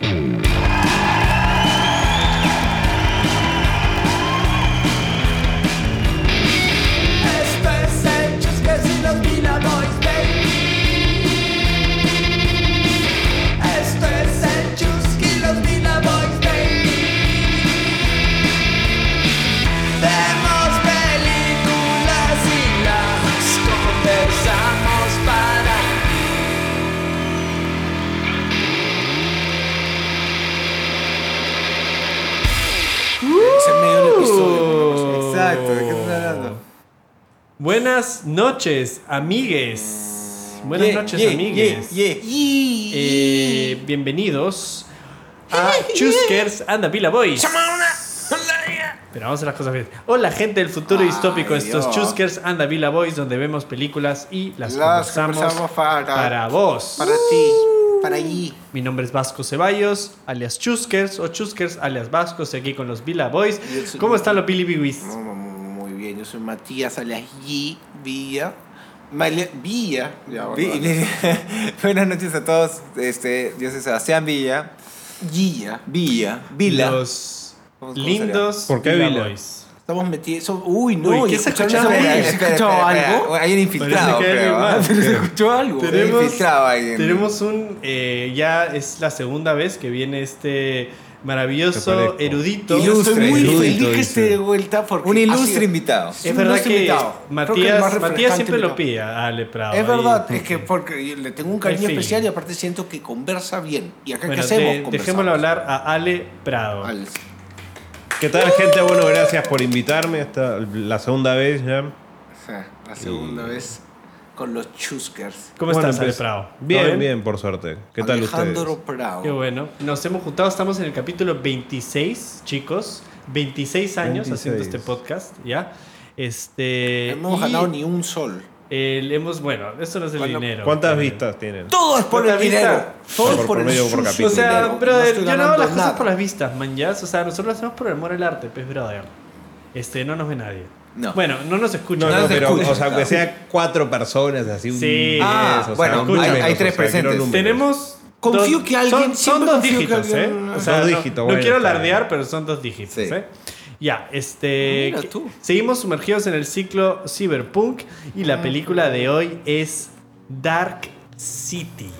Esto noches, amigues. Buenas Yeah, noches, yeah, amigues. yeah. Eh, bienvenidos a Chuskers and the Villa Boys. Pero vamos a las cosas bien. Hola, gente del futuro Ay, distópico. Estos Dios. Chuskers and the Villa Boys, donde vemos películas y las, Las conversamos, para- para vos. Para ti, para allí. Mi nombre es Vasco Ceballos, alias Chuskers, o Chuskers, alias Vasco. Estoy aquí con los Villa Boys. ¿Cómo están los Billy Biwis? Muy, muy bien, yo soy Matías alias G. Villa. Malia- Villa. Ya, bueno, Vi- vi- Buenas noches a todos. Este, yo soy Sebastián Villa. Villa. Villa. Vila. Los ¿Cómo- cómo lindos ¿Por qué Villa Villa? Boys. Estamos metidos. Uy, no. Uy, ¿y ¿qué se ahí? vaina? ¿Se escuchó algo? Hay un infiltrado, que hay ¿ah? ¿Pero se escuchó algo? Tenemos- Tenemos, infiltrado alguien. tenemos un. eh, ya es la segunda vez que viene este Te maravilloso erudito. Y yo estoy Ilustre, muy ilustre, feliz que esté de vuelta porque Un ilustre sido- invitado. Es verdad ilustre que invitado. Matías, siempre lo pide a Ale Prado. Es ahí. verdad, es que porque le tengo un cariño especial y aparte siento que conversa bien. ¿Y acá Bueno, qué hacemos? de- dejémoslo hablar a Ale Prado. ¿Qué tal, gente? Bueno, gracias por invitarme. Esta la segunda vez ya. o sea, la segunda vez con los Chuskers. ¿Cómo Bueno, estás, Ale Prado? ¿Todo Bien, bien, por suerte. ¿Qué tal Alejandro ustedes? Prado. Qué bueno. Nos hemos juntado, estamos en el capítulo 26, chicos. 26 años 26. haciendo este podcast, ¿ya? Este. No hemos ganado ni un sol. el- hemos, bueno, esto no es el Bueno, dinero. ¿Cuántas Eh, vistas tienen? Todo es por el ¿Cuánta dinero. Todo es Por por el promedio, por capítulo. O sea, brother, no yo no hago las cosas nada. por las vistas, man, ya. O sea, nosotros lo hacemos por el amor al arte, pues, brother. Este, no nos ve nadie. No. Bueno, no nos escucha. No, no pero, escucha, o sea, aunque sea cuatro personas, así un. Sí. diez, Ah, o sea, bueno, números, hay- hay o tres sea, quiero presentes. números. Tenemos. Confío dos- que alguien- Son, dos dígitos, ¿eh? alguien- O sea, Dos no- dígitos, No, bueno, quiero alardear, pero son dos dígitos, Sí. ¿eh? Ya, este. Mira tú. Seguimos sumergidos en el ciclo Cyberpunk y Ah. la película de hoy es Dark City.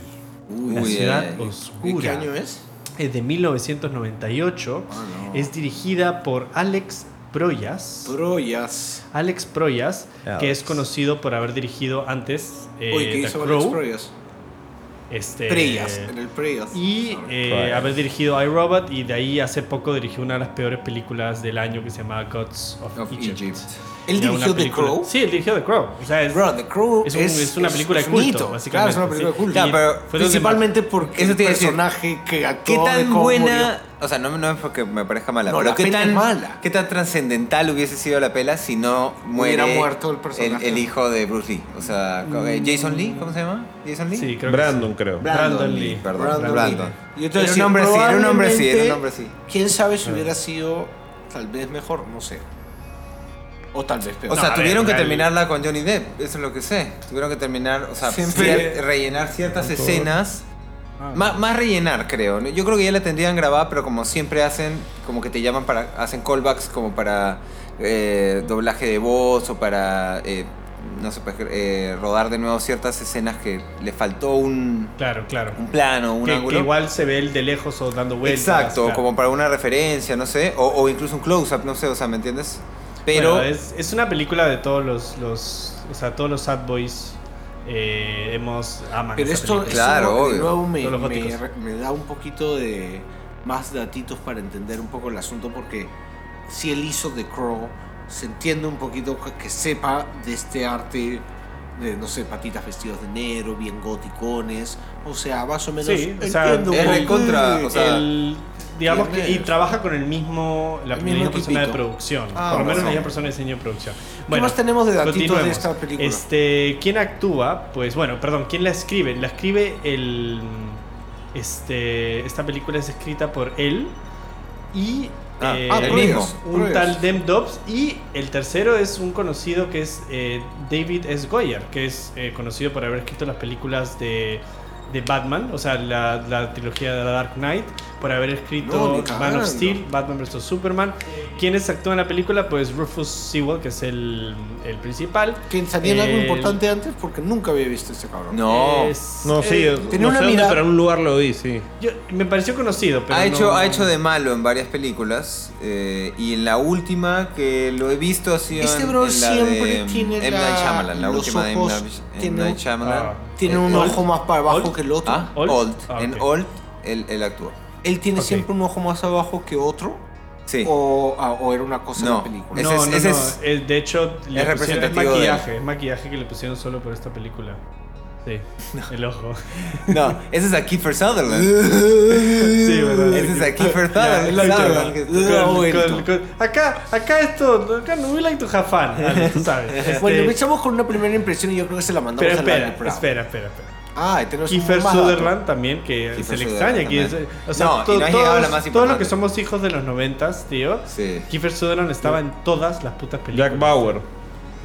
la Uy, ciudad eh. ¿Y oscura. qué año es? Es de 1998. Ah, no. Es dirigida por Alex Proyas. Proyas. Alex Proyas, que es conocido por haber dirigido antes eh, Uy, ¿qué The hizo Crow, Alex Proyas? este, Preyas, en el Preyas. y eh, haber dirigido iRobot y de ahí hace poco dirigió una de las peores películas del año que se llama Gods of, Of Egypt. Egypt. ¿Él dirigió The Crow? Sí, él dirigió The Crow. O sea, es, Bro, The Crow es un- es una película de un culto, hito. básicamente, Claro, es una película sí. de culto. Ya, pero Principalmente porque Eso el personaje que ¿Qué actuó de tan buena, murió. o sea, no, no es porque me parezca mala, No, pero la qué es tan mala. qué tan trascendental hubiese sido la pela si no muere Hubiera muerto el personaje. el hijo de Bruce Lee, o sea, eh, Jason Lee, ¿cómo se llama? Jason Lee. Sí, creo Brandon, creo. Brandon Lee. Perdón, Brandon Brandon. Lee. Yo te Era un hombre sí, era un hombre sí, era un hombre sí. Quién sabe si hubiera sido tal vez mejor, no sé. O tal vez peor. O sea, a ver, tuvieron que el- terminarla con Johnny Depp, eso es lo que sé. Tuvieron que terminar, o sea, Siempre- cier- rellenar ciertas escenas. Ah. Má- Más, rellenar, creo. Yo creo que ya la tendrían grabada, pero como siempre hacen, como que te llaman para. hacen callbacks como para eh, doblaje de voz o para. eh, no sé, pues, eh, rodar de nuevo ciertas escenas que le faltó un, Claro, claro. un plano, un Que, que ángulo. igual se ve el de lejos o dando vueltas. Exacto, claro. como para una referencia, no sé. O, o incluso un close-up, no sé, o sea, ¿me entiendes? Pero. Bueno, es, es una película de todos los, los o sea, todos los sad boys eh, hemos aman Pero esto, película. Claro, obvio. nuevo me, me- da un poquito de más datitos para entender un poco el asunto porque si él hizo The Crow, se entiende un poquito que sepa de este arte de, no sé, patitas vestidos de negro, bien goticones, o sea, más o menos Sí, o sea, entiendo es recontra, o sea, El- digamos que y trabaja con el mismo la El misma mismo persona de producción Ah, por lo menos la misma persona de diseño de producción. ¿Qué más tenemos de datitos de esta película? este quién actúa pues bueno perdón quién la escribe la escribe el este esta película es escrita por él y Ah, eh, ah, el mismo. un tal Dem Dobbs y el tercero es un conocido que es eh, David S. Goyer, que es eh, conocido por haber escrito las películas de de Batman, o sea, la, la trilogía de la Dark Knight, por haber escrito Man of Steel, Batman vs. Superman. ¿Quiénes actúan en la película? Pues Rufus Sewell, que es el, el principal. Que salía en algo El- importante antes porque nunca había visto a este cabrón. No. es- No, sí, eh, Tiene no una sé dónde, mirada- pero en un lugar lo vi, sí. yo- me pareció conocido, pero ha, hecho, no- ha hecho de malo en varias películas. eh, y en la última que lo he visto ha sido Este en, bro en la siempre de tiene M. la- Night Shyamalan, la los última de M. ojos, Night- M. tiene Night Shyamalan. Ah. Tiene Eh, un Old. ojo más para abajo Old. que el otro. ¿Ah? Old. Old. Ah, En ok. Old, él, él actuó. Él tiene Ok. siempre un ojo más abajo que otro. Sí. O, ah, o era una cosa No, en la película. ese No, es- no, ese no. es- eh, de hecho, le es pusieron- es representativo de maquillaje, es maquillaje que le pusieron solo por esta película. Sí, el ojo. No, ese es a Kiefer Sutherland. Sí, verdad. Ese es a Kiefer Sutherland. Con- Con- con- acá, acá esto, acá no we like to have fun. Dale, tú sabes. Este, Bueno, empezamos con una primera impresión y yo creo que se la mandamos pero a la espera, de espera, espera, espera. Ah, Kiefer. Sutherland también, que Kiefer se le extraña. aquí también. o sea, No, y to- no todos, más todos los importante. que somos hijos de los noventas, tío. Sí. Kiefer Sutherland estaba en todas las putas películas. Jack Bauer.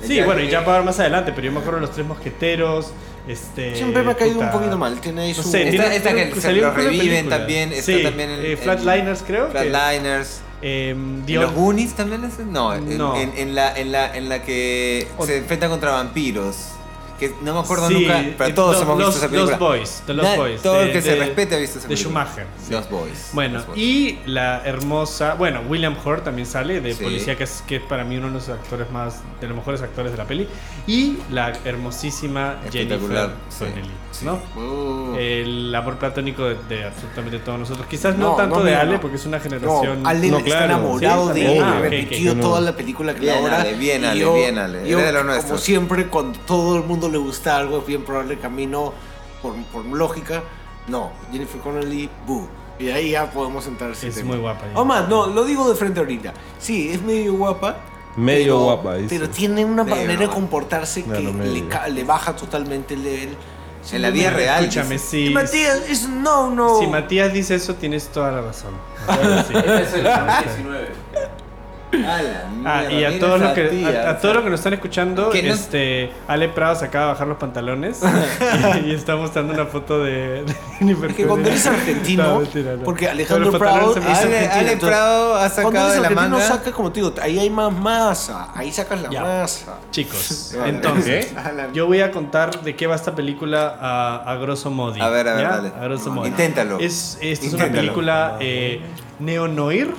Sí, Jack- bueno, y Jack Bauer más adelante, pero yo me acuerdo de los tres mosqueteros. Este, Siempre me ha caído puta, un poquito mal. Tiene ahí No su. sé, Esta- tiene- esta que se salió lo reviven también, está Sí, también en- eh, en- Flatliners, creo. que- Flatliners. ¿Y The los Goonies también es? No, en, No. En, en la, en, la, en la que O- se enfrenta contra vampiros. Que no me acuerdo Sí, nunca, pero todos los- hemos visto los- esa película. Los Boys, The Lost Boys. Todo de- el que se de- respete ha visto esa De película. Schumacher. sí. Los Boys. Bueno, Los Boys. y la hermosa, bueno, William Hurt también sale de Sí. policía, que es, que es para mí uno de los actores más, de los mejores actores de la peli. Y la hermosísima Jennifer Connelly, sí. ¿no? Uh, El amor platónico de, de absolutamente todos nosotros. Quizás no, No, tanto no, de no, Ale, no. porque es una no, generación. Ale No, está claro. enamorado Sí, de él. Ah, repetido toda la película que Bien, ahora. Ale, bien, y Ale, bien, Ale. de lo como siempre, cuando todo el mundo le gusta algo, es bien probable que a mí no, por, por lógica, no. Jennifer Connelly, boo. Y ahí ya podemos entrar Es tema. muy guapa. O más, no, lo digo de frente ahorita. Sí, es medio guapa. Medio pero- guapa, dice. Pero tiene una Medio manera de guapa. comportarse que medio. le, le baja totalmente el level. En la vida real. Escúchame, dices. si, Matías, es no, no. si Matías dice eso, tienes toda la razón. Sí. A la Ah, y a todos los que tía, a, a todos los que nos están escuchando, no- este Ale Prado se acaba de bajar los pantalones y, y está mostrando una foto de, de Jennifer Es que cuando eres argentino, No, mentira, no. porque Alejandro Prado Ale, argentino. Ale entonces, Prado ha Cuando sacado eres de la argentino, manga. saca, como te digo, ahí hay más masa. Ahí sacas la Ya. masa. Chicos, Vale. entonces, yo voy a contar de qué va esta película a, a grosso modo. A ver, a ver, dale. A grosso modo. Inténtalo. Es, esta es una película eh, neo-noir.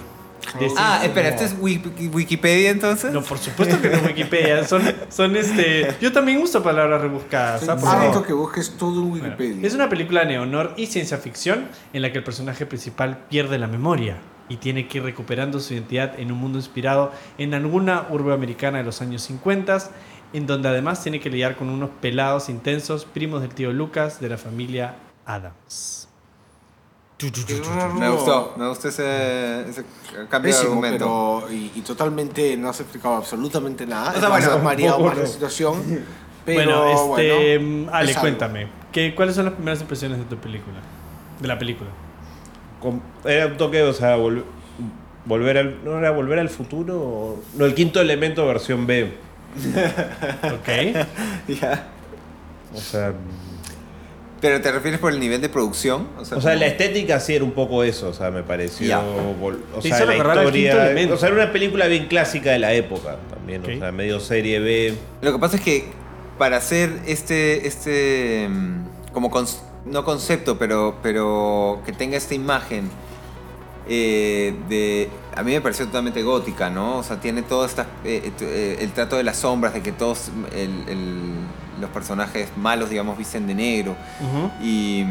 Ah, espera, ¿esto es Wiki- Wikipedia entonces? No, por supuesto que no es Wikipedia. Son, son este. Yo también uso palabras rebuscadas. ¿ah? Por Necesito favor. que busques todo en Bueno, Wikipedia. es una película de neonor y ciencia ficción en la que el personaje principal pierde la memoria y tiene que ir recuperando su identidad en un mundo inspirado en alguna urbe americana de los años 50, en donde además tiene que lidiar con unos pelados intensos, primos del tío Lucas de la familia Adams. Me gustó, me gustó ese, ese cambio de argumento. pero y, y totalmente no has explicado absolutamente nada. O sea, bueno, mareado la situación. Pero bueno, este. bueno, Ale, es cuéntame. ¿qué, ¿Cuáles son las primeras impresiones de tu película? De la película. Era un toque, o sea, vol- volver al. ¿No era volver al futuro? o- No, el quinto elemento versión B. Ok. Ya. O sea. ¿Pero te refieres por el nivel de producción? O sea, como- la estética sí era un poco eso, o sea, me pareció. O sea, la historia. O era una película bien clásica de la época también, o sea, medio serie B. Lo que pasa es que para hacer este, este mm, como cons- no concepto, pero, pero que tenga esta imagen eh, de, a mí me pareció totalmente gótica, ¿no? O sea, tiene todo esta, eh, eh, el trato de las sombras, de que todos el- el- los personajes malos, digamos, visten de negro y,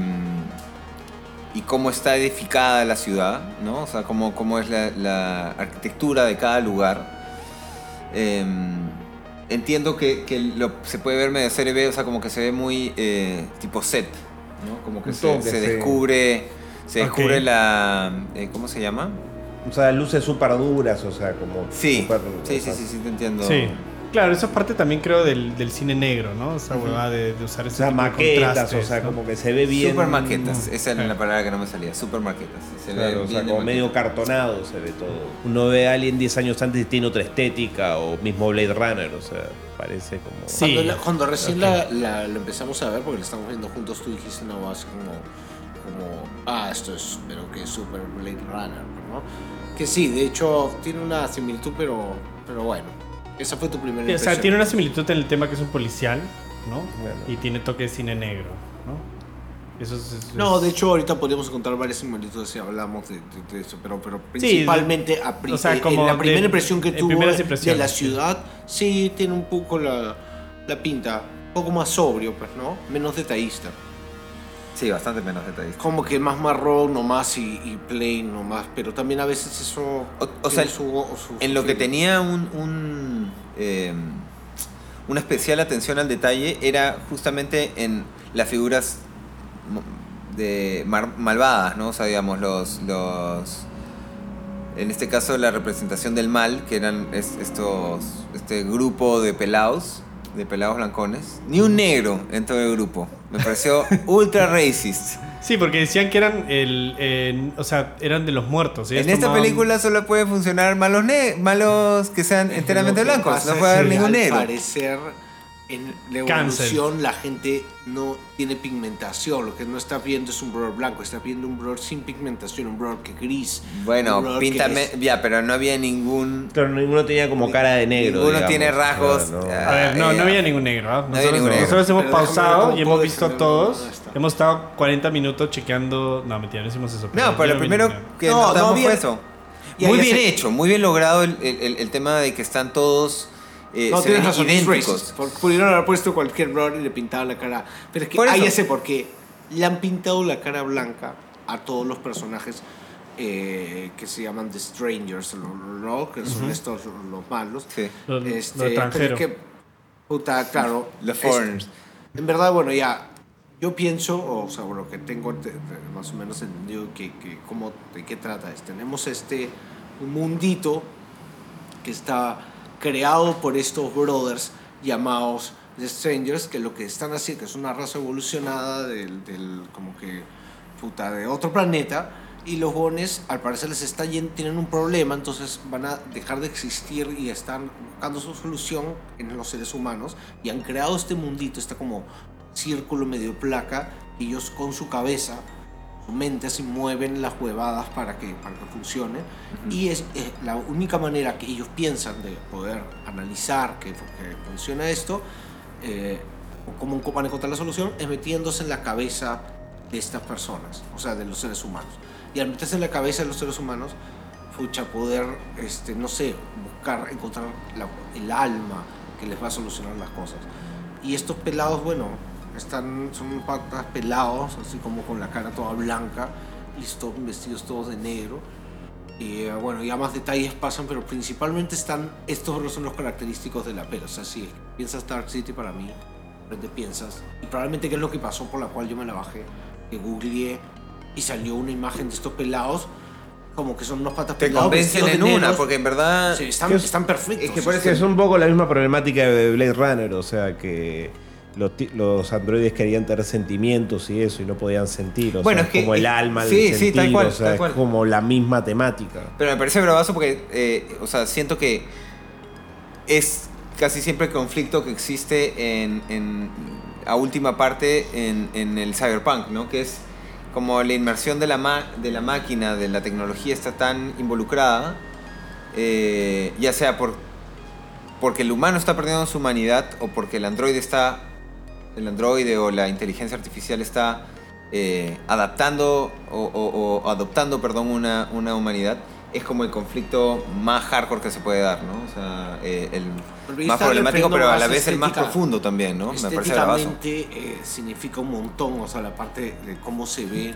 y cómo está edificada la ciudad, ¿no? O sea, cómo, cómo es la, la arquitectura de cada lugar. Em, entiendo que, que lo- se puede ver medio serie B, o sea, como que se ve muy eh, tipo set, ¿no? Como que se, descubre, se descubre la, eh, ¿cómo se llama? O sea, luces súper duras, o sea, como. Sí, sí, o sí, sí, sí, te entiendo. Sí. Claro, eso es parte también creo del, del cine negro, ¿no? Esa huevada de, de usar O ese sea, tipo maquetas, o sea, ¿no? como que se ve bien. Super maquetas, esa era la palabra que no me salía. Super maquetas. Se ve Claro, o sea, como medio cartonado se ve todo. Uno ve a alguien 10 años antes y tiene otra estética, o mismo Blade Runner, o sea, parece como. Sí. Cuando, la- cuando recién la, la- la empezamos a ver, porque la estamos viendo juntos, tú dijiste una base como, como ah, esto es, pero que es Super Blade Runner, ¿no? Que sí, de hecho, tiene una similitud, pero, pero bueno, esa fue tu primera Sí, o impresión. sea, tiene una similitud en el tema que es un policial, ¿no? Bueno. Y tiene toque de cine negro, ¿no? Eso es... No, de hecho, ahorita podríamos encontrar varias similitudes si hablamos de, de- de eso, pero, pero principalmente a pri- o sea, eh, como la primera de- impresión que en tuvo de la sí. ciudad, sí, tiene un poco la, la pinta, un poco más sobrio, pues, ¿no? Menos detallista. Sí, bastante menos detalles. como que más marrón nomás y, y plain nomás, pero también a veces eso O- sea, su- su- En lo que tenía un, un, eh, una especial atención al detalle era justamente en las figuras de mar- malvadas, ¿no? O sea, digamos, los, los... En este caso, la representación del mal, que eran es- estos, este grupo de pelados, de pelados blancones. Ni un negro en todo el grupo. Me pareció ultra racist. Sí, porque decían que eran el, el- o sea, eran de los muertos. En esta tomaban- película solo puede funcionar malos, ne- malos que sean enteramente que blancos. pasa No puede haber ningún al negro. parecer en la Cancel. evolución la gente no tiene pigmentación, lo que no está viendo es un brother blanco, está viendo un brother sin pigmentación, un brother que gris. Bueno, píntame. es- Ya, pero no había ningún. Claro, ninguno tenía como cara de negro. Ninguno digamos. tiene rasgos, Claro, no. ah, A ver, no, Eh, no había ningún negro. ¿ah? había Nosotros, ningún negro. nosotros hemos Pero pausado y hemos visto a todos. Hemos estado 40 minutos chequeando. No, mentira, no hicimos eso. No, pero lo primero que No, no notamos había- fue eso. Ya, muy bien hecho, muy bien logrado el, el- el- el tema de que están todos. Eh, No, se ven razón, es idénticos. porque Pudieron haber puesto cualquier brother y le pintaban la cara. Pero es que Por ahí ya sé por qué. Le han pintado la cara blanca a todos los personajes eh, que se llaman The Strangers, ¿no? ¿no? Que son estos los malos. Sí. Lo, lo Este, pero extranjero. es que, puta, claro. Los es- foreigners. en verdad, bueno, ya. Yo pienso, o sea, bueno, que tengo te- te- más o menos entendido que, que cómo, de qué trata es. Tenemos este un mundito que está creado por estos brothers llamados The Strangers, que lo que están haciendo, que es una raza evolucionada del, del como que, puta, de otro planeta, y los bones al parecer les está yendo, tienen un problema, entonces van a dejar de existir y están buscando su solución en los seres humanos, y han creado este mundito, está como círculo medio placa, y ellos con su cabeza mente así mueven las huevadas para que, para que funcione. Y es, es la única manera que ellos piensan de poder analizar que, que funciona esto, eh, o cómo van a encontrar la solución, es metiéndose en la cabeza de estas personas, o sea, de los seres humanos. Y al meterse en la cabeza de los seres humanos, fucha, poder, este, no sé, buscar, encontrar la- el alma que les va a solucionar las cosas. Y estos pelados, bueno, están, son patas pelados, así como con la cara toda blanca, y estos vestidos todos de negro. Y eh, bueno, ya más detalles pasan, pero principalmente están, estos son los característicos de la peli. O sea, si piensas Dark City para mí, repente piensas, y probablemente que es lo que pasó por la cual yo me la bajé, que googleé y salió una imagen de estos pelados, como que son unos patas Te pelados. convencen en una, negros. porque en verdad. Sí, están, que es- están perfectos. es que parece Es un poco la misma problemática de Blade Runner, o sea que los, androides querían tener sentimientos y eso y no podían sentir, o Bueno, sea, es que- como el alma, el sí, tal cual, o sea, tal es como la misma temática. Pero me parece bravazo porque, eh, o sea, siento que es casi siempre el conflicto que existe en, en- a última parte en, en el cyberpunk, ¿no? Que es como la inmersión de la, ma- de la máquina, de la tecnología está tan involucrada, eh, ya sea por, porque el humano está perdiendo su humanidad o porque el androide está, el androide o la inteligencia artificial está eh, adaptando o, o- o adoptando, perdón, una, una humanidad, es como el conflicto más hardcore que se puede dar, ¿no? O sea, eh, el más problemático, pero a la vez el más profundo también, ¿no? Me parece eh, significa un montón, o sea, la parte de cómo se ven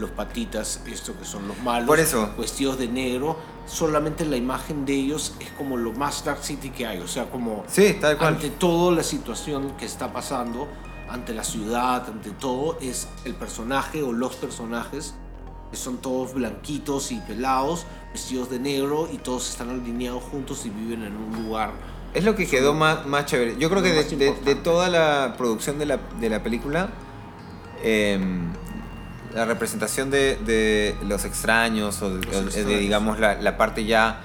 los patitas, esto que son los malos, Por eso. vestidos de negro, solamente la imagen de ellos es como lo más Dark City que hay, o sea, como Sí, tal cual. ante todo la situación que está pasando, ante la ciudad, ante todo, es el personaje o los personajes que son todos blanquitos y pelados, vestidos de negro y todos están alineados juntos y viven en un lugar Es lo que quedó más, más chévere. Yo creo que de, toda la producción de la, de la película, em, la representación de, de los extraños o de, Los digamos, la, la parte ya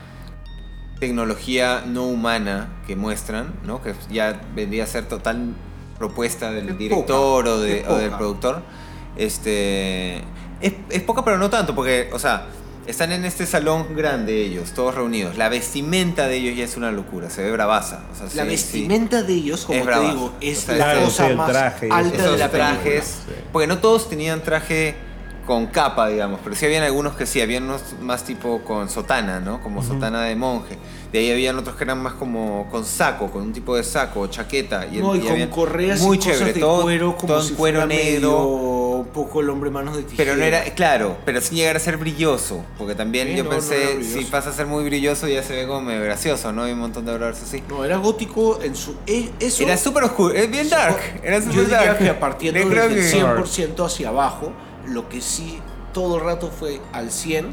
tecnología no humana que muestran, ¿no? que ya vendría a ser total propuesta del Es director poca, o, de- o del productor, este, es, es poca pero no tanto, porque, o sea, están en este salón grande ellos, todos reunidos. La vestimenta de ellos ya es una locura, se ve bravaza. o sea, La sí, sí. vestimenta de ellos, como Es te digo, es O sea, la claro, cosa sí, el más traje alta de Esos la trajes, Sí. porque no todos tenían traje con capa, digamos, pero sí habían algunos que sí, habían unos más tipo con sotana, ¿no? Como sotana de monje. De ahí habían otros que eran más como con saco, con un tipo de saco, chaqueta. Y, No, y, y con correas muy y cosas chévere, de todo, cuero, como todo en cuero fuera negro. medio poco el hombre manos de tijera. Pero no era, claro, pero sin llegar a ser brilloso, porque también Sí, yo no, no pensé, brilloso. si pasa a ser muy brilloso ya se ve como medio gracioso, ¿no? Hay un montón de errores así. No, era gótico en su... e- Eso, Era súper oscuro, es bien dark, era Yo súper diría dark. que partiendo Yo del creo que- 100% hacia abajo, lo que sí todo el rato fue al 100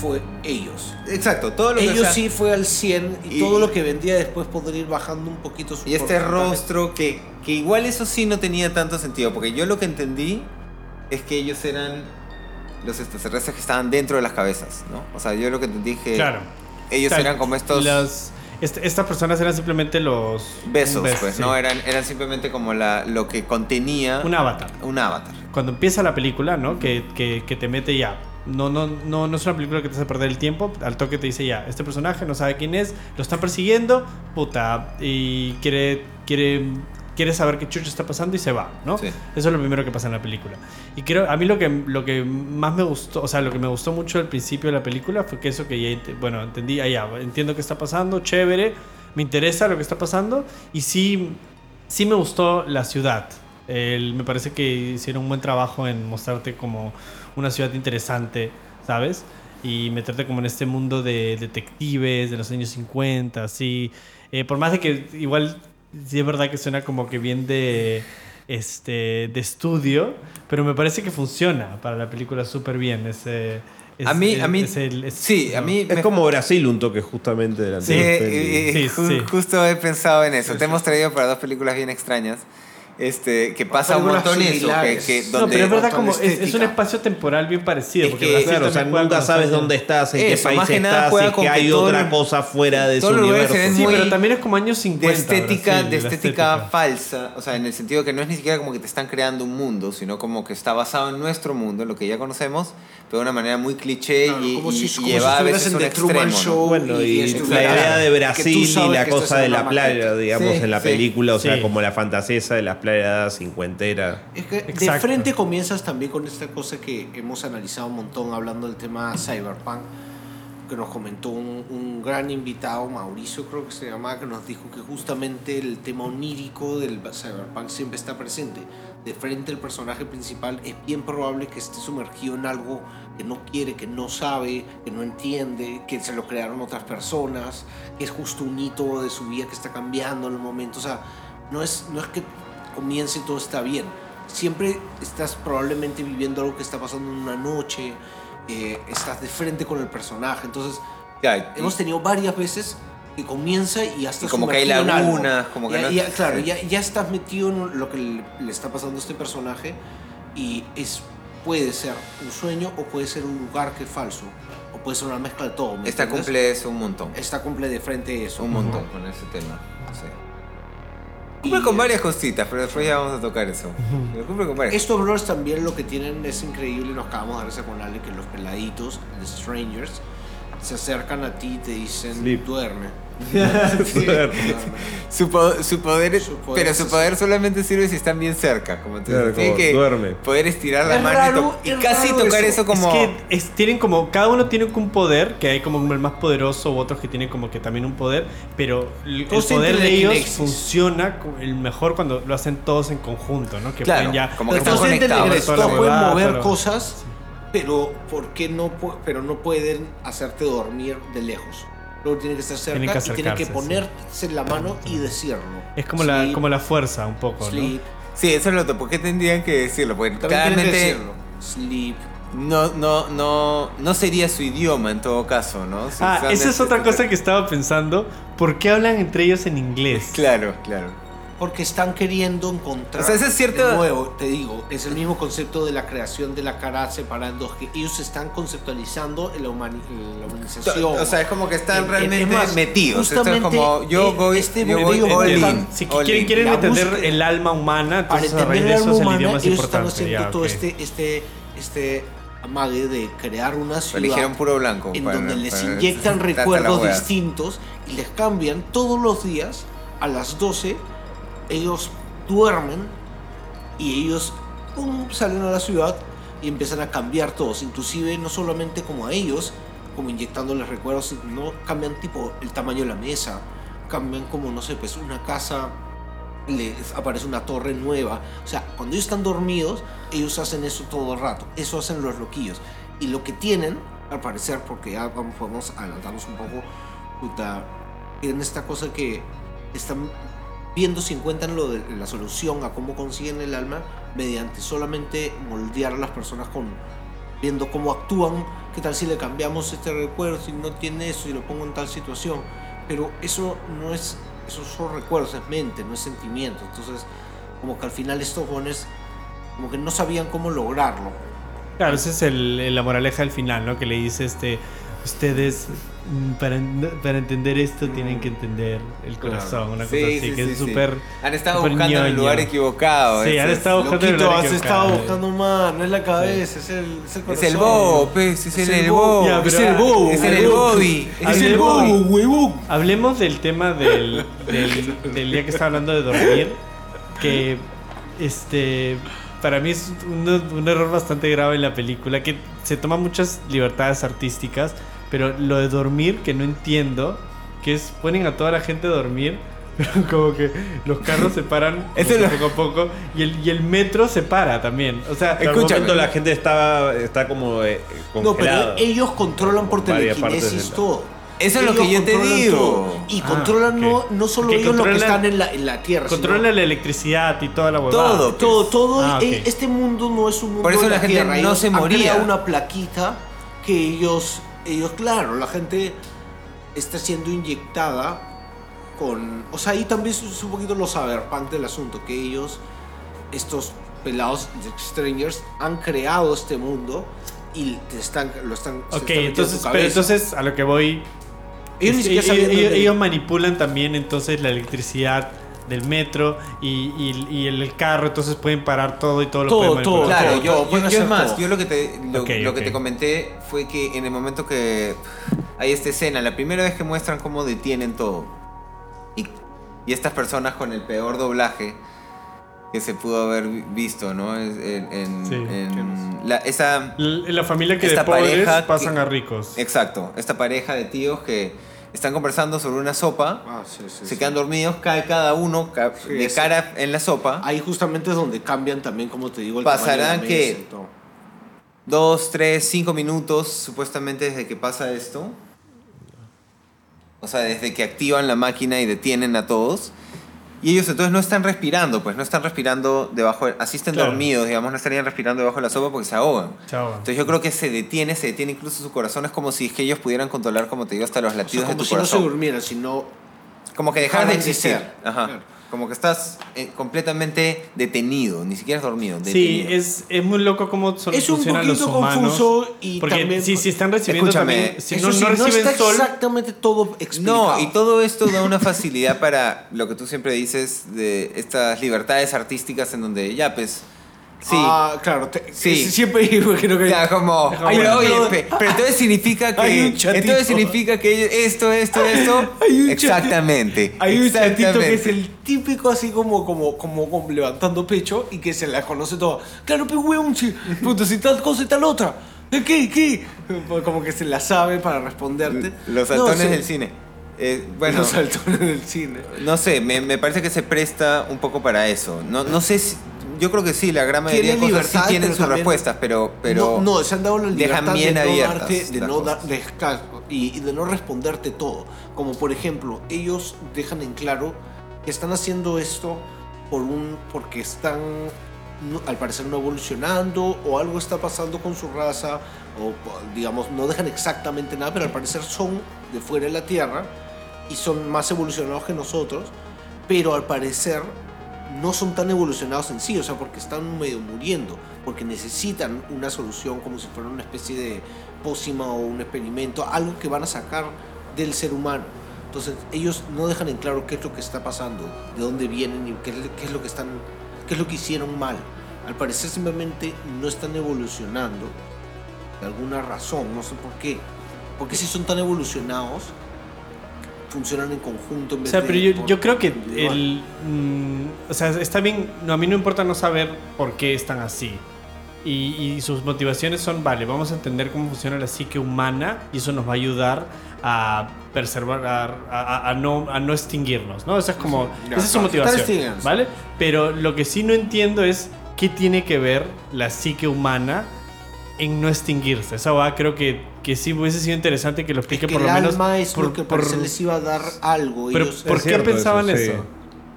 fue ellos. Exacto, todo lo que Ellos sí fue al 100 y, Y- todo lo que vendía después podría ir bajando un poquito su Y este rostro que, que igual eso sí no tenía tanto sentido, porque yo lo que entendí es que ellos eran los extraterrestres que estaban dentro de las cabezas, ¿no? O sea, yo lo que es que Claro. ellos eran como estos las- est- estas personas eran simplemente los. besos, beso, pues, sí. ¿no? Eran, eran simplemente como la, lo que contenía Un avatar. un avatar. Cuando empieza la película, ¿no? Que, que, que te mete ya. No, no, no, no es una película que te hace perder el tiempo. Al toque te dice ya, este personaje no sabe quién es, lo están persiguiendo, puta, y quiere, quiere, quiere saber qué chucho está pasando y se va, ¿no? Sí. Eso es lo primero que pasa en la película. Y creo, a mí lo que, lo que más me gustó, o sea, lo que me gustó mucho al principio de la película fue que eso que ya, bueno, entendí, ah, ya, entiendo qué está pasando, chévere, me interesa lo que está pasando y sí, sí me gustó la ciudad. El- me parece que hicieron un buen trabajo en mostrarte como una ciudad interesante, ¿sabes? Y meterte como en este mundo de detectives de los años 50, así. Eh, por más de que igual sí es verdad que suena como que bien de este de estudio, pero me parece que funciona para la película súper bien. Ese, es- a mí, es- a mí, es el- es- sí, a ¿no? mí Es me- como Brasil un toque justamente de la Sí, eh, eh, Sí, ju- sí. justo he pensado en eso. Te hemos traído para dos películas bien extrañas. Este, que pasa un montón eso, que, que No, donde pero es verdad como es, es un estética. espacio temporal bien parecido. Es porque que- Claro, o sea, nunca sabes dónde estás, en qué Eso, país más que nada estás, con que hay todo otra el- cosa fuera de lugares universo. Sí, pero también es como años 50. de estética, Brasil, de la estética falsa, o sea, en el sentido que no es ni siquiera como que te están creando un mundo, sino como que está basado en nuestro mundo, en lo que ya conocemos, pero de una manera muy cliché Claro, y, y- si- y si llevada a veces un extremo. Show. Bueno, y la idea de Brasil y la cosa de la playa, digamos, en la película, o sea, como la fantasía esa de las Es que de frente comienzas también con esta cosa que hemos analizado un montón hablando del tema cyberpunk, que nos comentó un, un gran invitado, Mauricio creo que se llamaba, que nos dijo que justamente el tema onírico del cyberpunk siempre está presente. De frente el personaje principal es bien probable que esté sumergido en algo que no quiere, que no sabe, que no entiende, que se lo crearon otras personas, que es justo un hito de su vida que está cambiando en el momento. O sea, no es, no es que comience y todo está bien. Siempre estás probablemente viviendo algo que está pasando en una noche, eh, estás de frente con el personaje. Entonces, y- hemos tenido varias veces que comienza y estás Y como que hay lagunas, como que Ya- no- ya- claro, ya, ya estás metido en lo que le, le está pasando a este personaje y es puede ser un sueño o puede ser un lugar que es falso o puede ser una mezcla de todo. ¿me esta entiendes? cumple eso un montón. Esta cumple de frente eso. Un montón con ese tema. Sí. Cumple con varias cositas, pero después ya vamos a tocar eso. Pero cumple con varias Estos brothers también lo que tienen es increíble, nos acabamos de dar esa con Ale, que los peladitos, the strangers, se acercan a ti y te dicen, Sleep. duerme. Su, po- su poder, Su poder pero su poder solamente sirve si están bien cerca. Como tú Claro, como que duerme. poder estirar la Es mano y raro, to- y, es casi tocar eso. eso, como. Es que es- tienen como. Cada uno tiene un poder, que hay como el más poderoso, u otros que tienen como que también un poder, pero el, poder de ellos funciona el mejor cuando lo hacen todos en conjunto, ¿no? Que Claro, pueden ya. como que están conectados. pueden mover cosas, pero ¿por qué no, pero no pueden hacerte dormir de lejos? Luego tienen que estar cerca Tienen que y ponerse en la mano y decirlo. Es como la, como la fuerza, un poco, ¿no? sleep. Sí, eso es lo otro. ¿Por qué tendrían que decirlo? Porque También tienen que claramente. decirlo. Sleep, no, no, no, no sería su idioma en todo caso, ¿no? Si Ah, esa es este- otra cosa que estaba pensando. ¿Por qué hablan entre ellos en inglés? Claro, claro. Porque están queriendo encontrar. O sea, eso es cierto- De nuevo, te digo, es el mismo concepto de la creación de la cara separada en dos, que ellos están conceptualizando en la, humani- la humanización. O sea, es como que están En- en- realmente más, metidos. Esto es justamente, como yo eh, voy, este yo voy all in, Si all quieren, quieren entender búsqueda- el alma humana, Para entender el humana, idioma es ellos están haciendo ya, todo este, este, este amague de crear una ciudad Eligieron puro blanco. en para- donde les para- inyectan hasta la recuerdos distintos y les cambian todos los días a las 12 ellos duermen y ellos salen a la ciudad y empiezan a cambiar todos inclusive no solamente como a ellos como inyectándoles recuerdos no cambian tipo el tamaño de la mesa cambian como no sé pues una casa les aparece una torre nueva. O sea, cuando ellos están dormidos, ellos hacen eso todo el rato. Eso hacen los loquillos. Y lo que tienen, al parecer, porque ya vamos, podemos adelantarnos un poco, tienen esta cosa que están viendo si encuentran la solución a cómo consiguen el alma mediante solamente moldear a las personas con viendo cómo actúan, qué tal si le cambiamos este recuerdo, si no tiene eso y lo pongo en tal situación. Pero eso no es, esos son recuerdos, es mente, no es sentimiento. Entonces, como que al final estos jóvenes como que no sabían cómo lograrlo. Claro, esa es el- la moraleja al final, ¿no? Que le dice este. Ustedes, para, para entender esto, tienen que entender el corazón. Una cosa Sí, así, sí, que sí, es sí. súper. Han estado buscando en el ñoño. lugar equivocado. Sí, han es- estado buscando el lugar has equivocado. estado buscando más, no es la cabeza, es el, es el Es el corazón. bobo, pues, es, Es el, bobo. bobo. Ya, Es el bobo, Es el. Bobby. Es el bobo, huevón. Hablemos del tema del, del, del día que estaba hablando de dormir, que este para mí es un, un error bastante grave en la película, que se toman muchas libertades artísticas, pero lo de dormir que no entiendo, que es ponen a toda la gente a dormir, pero como que los carros se paran que lo- poco a poco y el, y el metro se para también. O sea, En momento la gente está, está como eh, No, pero congelada. ellos controlan por telequinesis la- todo. Eso es lo que yo te controlan digo. todo. Y Ah, controlan no, ok. no solo Que ellos lo que controlan- están en la, en la Tierra. sino- controla la electricidad y toda la huevada. Todo. Todo, todo. Ah, eh, ok. Este mundo no es un mundo Por eso de la gente Tierra. no Ellos se moría. una plaquita que ellos, ellos, claro, la gente está siendo inyectada con... O sea, ahí también es un poquito lo cyberpunk del asunto, que ellos, estos pelados de Strangers, han creado este mundo y te están, lo están... Ok, en entonces, tu pero entonces a lo que voy Ellos ni Es- siquiera ellos, ellos- ellos manipulan también entonces la electricidad del metro y, y- y el carro, entonces pueden parar todo y todo lo Todo, pueden todo. Claro, todo, yo, todo, yo- yo es más, todo. yo lo que te lo, que te comenté fue que en el momento que hay esta escena, la primera vez que muestran cómo detienen todo y, y estas personas con el peor doblaje que se pudo haber visto, ¿no? En, en- Sí. en la, esa, La familia que Esta de pobres pareja que- pasan a ricos. exacto, esta pareja de tíos que están conversando sobre una sopa, Ah, sí, sí, se sí. quedan dormidos, cae cada uno ca- de cara en la sopa. Ahí justamente es donde cambian también, como te digo, el de Pasarán mesa que- dos, tres, cinco minutos supuestamente desde que pasa esto. O sea, desde que activan la máquina y detienen a todos. Y ellos entonces no están respirando, pues no están respirando debajo, de- así estén Claro. dormidos, digamos, no estarían respirando debajo de la sopa porque se ahogan. Entonces yo creo que se detiene, se detiene incluso su corazón, es como si es que ellos pudieran controlar, como te digo, hasta los O sea, latidos como de tu si no se corazón. durmieran, sino como que dejar de dejaran de existir. Ajá. Claro. Como que estás eh, completamente detenido, ni siquiera es dormido. Sí, detenido. es, es muy loco cómo son, Es un los poquito humanos. confuso y porque también- si, si están recibiendo Escúchame, también, si Eso no, sí, no no reciben está sol, exactamente todo explicado. No, y todo esto da una facilidad para lo que tú siempre dices de estas libertades artísticas en donde ya, pues, sí. Ah, claro. te- Sí. Siempre imagino que... Ya, como, Hay pero, pe- pero entonces significa Hay un que, chatito. entonces significa que esto, esto, esto, Hay un exactamente, Hay un chatito que es el típico así como, como, como, como levantando pecho y que se la conoce toda. Claro, pero weón, si, si tal cosa y tal otra. ¿Eh, ¿Qué? ¿Qué? Como que se la sabe para responderte. Los No, saltones sí. del cine. Eh, bueno, Los saltones del cine. no sé, me, me parece que se presta un poco para eso. No, no sé si, yo creo que sí, la gran mayoría de cosas sí tienen sus respuestas, pero, pero no, no, se han dado la libertad dejan bien de no darte, de no dar descanso y, y de no responderte todo. Como por ejemplo, ellos dejan en claro que están haciendo esto por un, porque están no- al parecer no evolucionando o algo está pasando con su raza o digamos no dejan exactamente nada, pero al parecer son de fuera de la Tierra y son más evolucionados que nosotros, pero al parecer no son tan evolucionados en sí, o sea, porque están medio muriendo, porque necesitan una solución como si fuera una especie de pócima o un experimento, algo que van a sacar del ser humano. Entonces, ellos no dejan en claro qué es lo que está pasando, de dónde vienen y qué es, lo que están qué es lo que hicieron mal. Al parecer simplemente no están evolucionando de alguna razón, no sé por qué. Porque si son tan evolucionados, funcionan en conjunto en O vez sea, de pero yo, por- yo creo que el. mm, o sea, está bien. No, a mí no importa no saber por qué están así. Y, y sus motivaciones son: vale, vamos a entender cómo funciona la psique humana y eso nos va a ayudar a preservar, a, a- a no, a no extinguirnos, ¿no? Esa es como. Ya, esa es su motivación. ¿vale? Pero lo que sí no entiendo es qué tiene que ver la psique humana en no extinguirse. Esa va, creo que, que sí hubiese sido interesante que lo Es explique que por el lo menos. alma es por- lo que por- parece les iba a dar algo. Pero, ellos- ¿por Es qué pensaban sí. eso?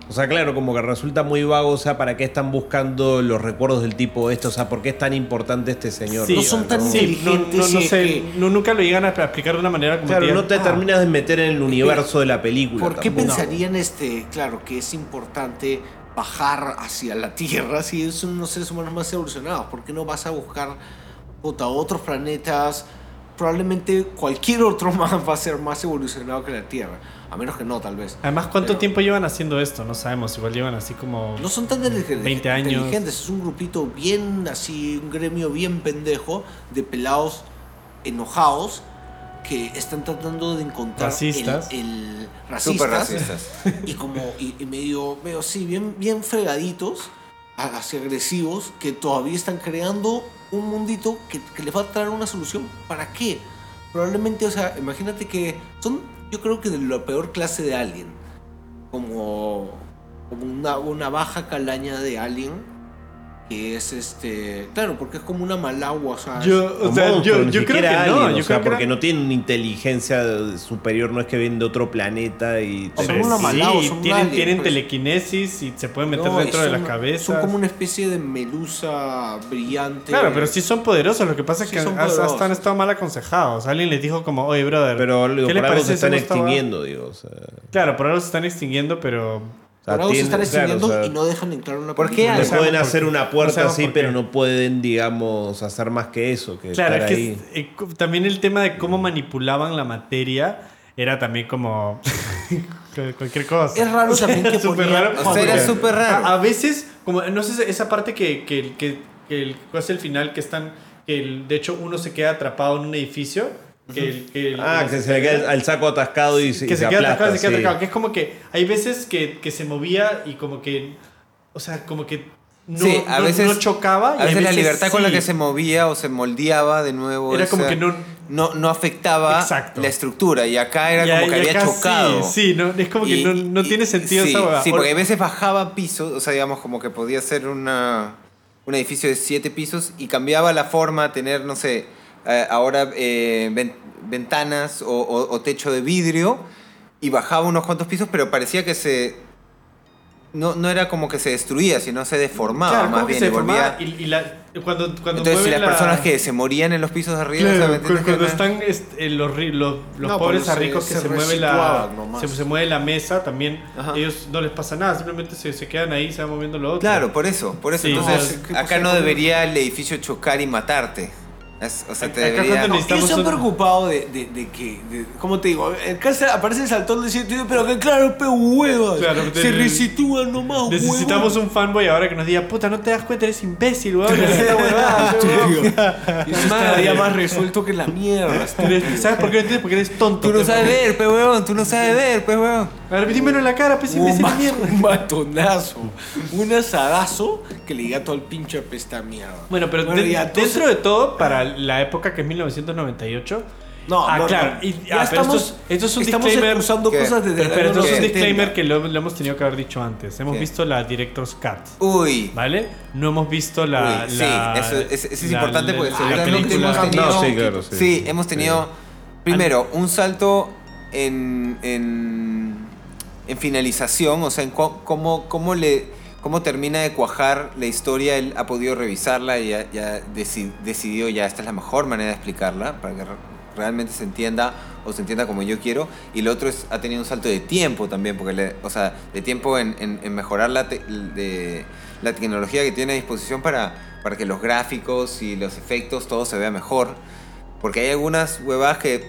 O sea, claro, como que resulta muy vago, o sea, ¿para qué están buscando los recuerdos del tipo este? O sea, ¿por qué es tan importante este señor? Sí, No son tan ¿no? Sí, no, inteligentes no, no y sé, que- no- nunca lo llegan a explicar de una manera como Claro, no te Ah. terminas de meter en el universo de la película. ¿Por qué tampoco. pensarían este, claro, que es importante bajar hacia la Tierra si son unos seres humanos más evolucionados? ¿Por qué no vas a buscar puta, otros planetas? Probablemente cualquier otro más va a ser más evolucionado que la Tierra. A menos que no, tal vez. Además, ¿cuánto Pero- tiempo llevan haciendo esto? No sabemos, igual llevan así como... No son tan inteligentes. 20 años. inteligentes. Es un grupito bien así, un gremio bien pendejo de pelados enojados que están tratando de encontrar Racistas. el, el racistas racistas. y como y, y medio medio sí bien bien fregaditos así agresivos que todavía están creando un mundito que, que les va a traer una solución. Para qué probablemente o sea imagínate que son yo creo que de la peor clase de alien como como una, una baja calaña de alien que es este claro porque es como una malagua o sea Yo, O o sea, monstruo, yo, creo que no. yo o sea, creo que porque era- no tienen una inteligencia superior, no es que vienen de otro planeta y... Son Hombre, una sí, malao, son tienen, alien, tienen pues. telequinesis y se pueden meter No, dentro de son- las cabezas. son como una especie de melusa brillante Claro, pero sí son poderosos. Lo que pasa es Sí que son hasta, han estado mal aconsejados. Alguien les dijo como, oye, brother, Pero digo, ¿qué le por algo parece se están si hacemos esta va-?" extinguiendo, digo. O sea, Claro, por algo se están extinguiendo, pero... o sea, por algo se tienen- están claro, extinguiendo o sea, y no dejan en claro una ¿Por qué No pueden por hacer qué. una No puerta sabemos así, pero no pueden, digamos, hacer más que eso. Que Claro, estar es ahí. que eh, también el tema de cómo manipulaban la materia era también como cualquier cosa. Es raro también que Súper ponían- raro. O sea, era súper raro. A, a veces, como no sé, esa parte que, que, que, que el, ¿cuál es el final que están, que el- de hecho uno se queda atrapado en un edificio. Que el, que el- Ah, que se le queda al saco atascado y se, que y se, se queda aplasta, atrapado, se queda sí. atrapado. Que es como que hay veces que, que se movía y como que, o sea, como que no, Sí, a no- veces- no chocaba. y A veces la libertad con la sí. que se movía o se moldeaba de nuevo. Era como esa- que no- no, no afectaba Exacto. la estructura. Y acá era Y como que había chocado. Sí, sí, no, es como que Y- no, no y- tiene sentido sí, esa. Sí, porque a veces bajaba pisos, o sea, digamos, como que podía ser una, un edificio de siete pisos y cambiaba la forma, tener, no sé, eh, ahora eh, ven- ventanas o, o- o techo de vidrio y bajaba unos cuantos pisos, pero parecía que se. No, no era como que se destruía, sino se deformaba Claro, más bien. se y volvía- deformaba y, y la, cuando, cuando Entonces, si las la- personas que se morían en los pisos de arriba, Claro, cuando están este, los, ri- los, los No, pobres ricos que se se, mueve la se, se mueve la mesa también Ajá. ellos no les pasa nada simplemente se, se quedan ahí se va moviendo lo otro Claro, por eso, por eso. Sí, Entonces, no, ¿qué acá pasó no debería el edificio chocar y matarte. Es- o sea, te debería... No, han Necesitamos un- preocupado de, de, de que, de- ¿cómo te digo? El cáncer aparece el saltón de sitio, pero que claro, pe huevas. Claro, se del- resitúan nomás, necesitamos un fanboy ahora que nos diga puta no te das cuenta eres imbécil weón esta huevada, weón". Y eso estaría más resuelto que la mierda. Eres- ¿sabes por qué no entiendes? porque eres tonto Tú no pe, sabes ver, pe huevón, tú no sabes ver, pe huevón. a ver dímelo en la cara pues un, imbécil de mierda un matonazo, un asadazo que le diga todo el pinche apesta mierda. bueno pero de- ya, entonces- dentro de todo para la época que es 1998 No, ah no, claro no. y, ya ah, pero estamos, esto, es- esto es un estamos disclaimer usando ¿Qué? cosas desde Pero, el pero esto es un 70. disclaimer que lo, lo hemos tenido que haber dicho antes. Hemos ¿Qué? visto la Director's Cut, Uy. ¿vale? No hemos visto la. Uy, sí, la- eso, es, eso es la- importante la- porque la seguramente película. hemos tenido. No, sí, claro, sí. hemos tenido. Primero, un salto en, en, en finalización, o sea, en cómo, cómo le. Cómo termina de cuajar la historia, él ha podido revisarla y ya, ya deci- decidió ya esta es la mejor manera de explicarla para que re- realmente se entienda o se entienda como yo quiero. Y lo otro es, ha tenido un salto de tiempo también, porque le- o sea, de tiempo en, en- en mejorar la, te- de, la tecnología que tiene a disposición para, para que los gráficos y los efectos, todo se vea mejor. Porque hay algunas huevadas que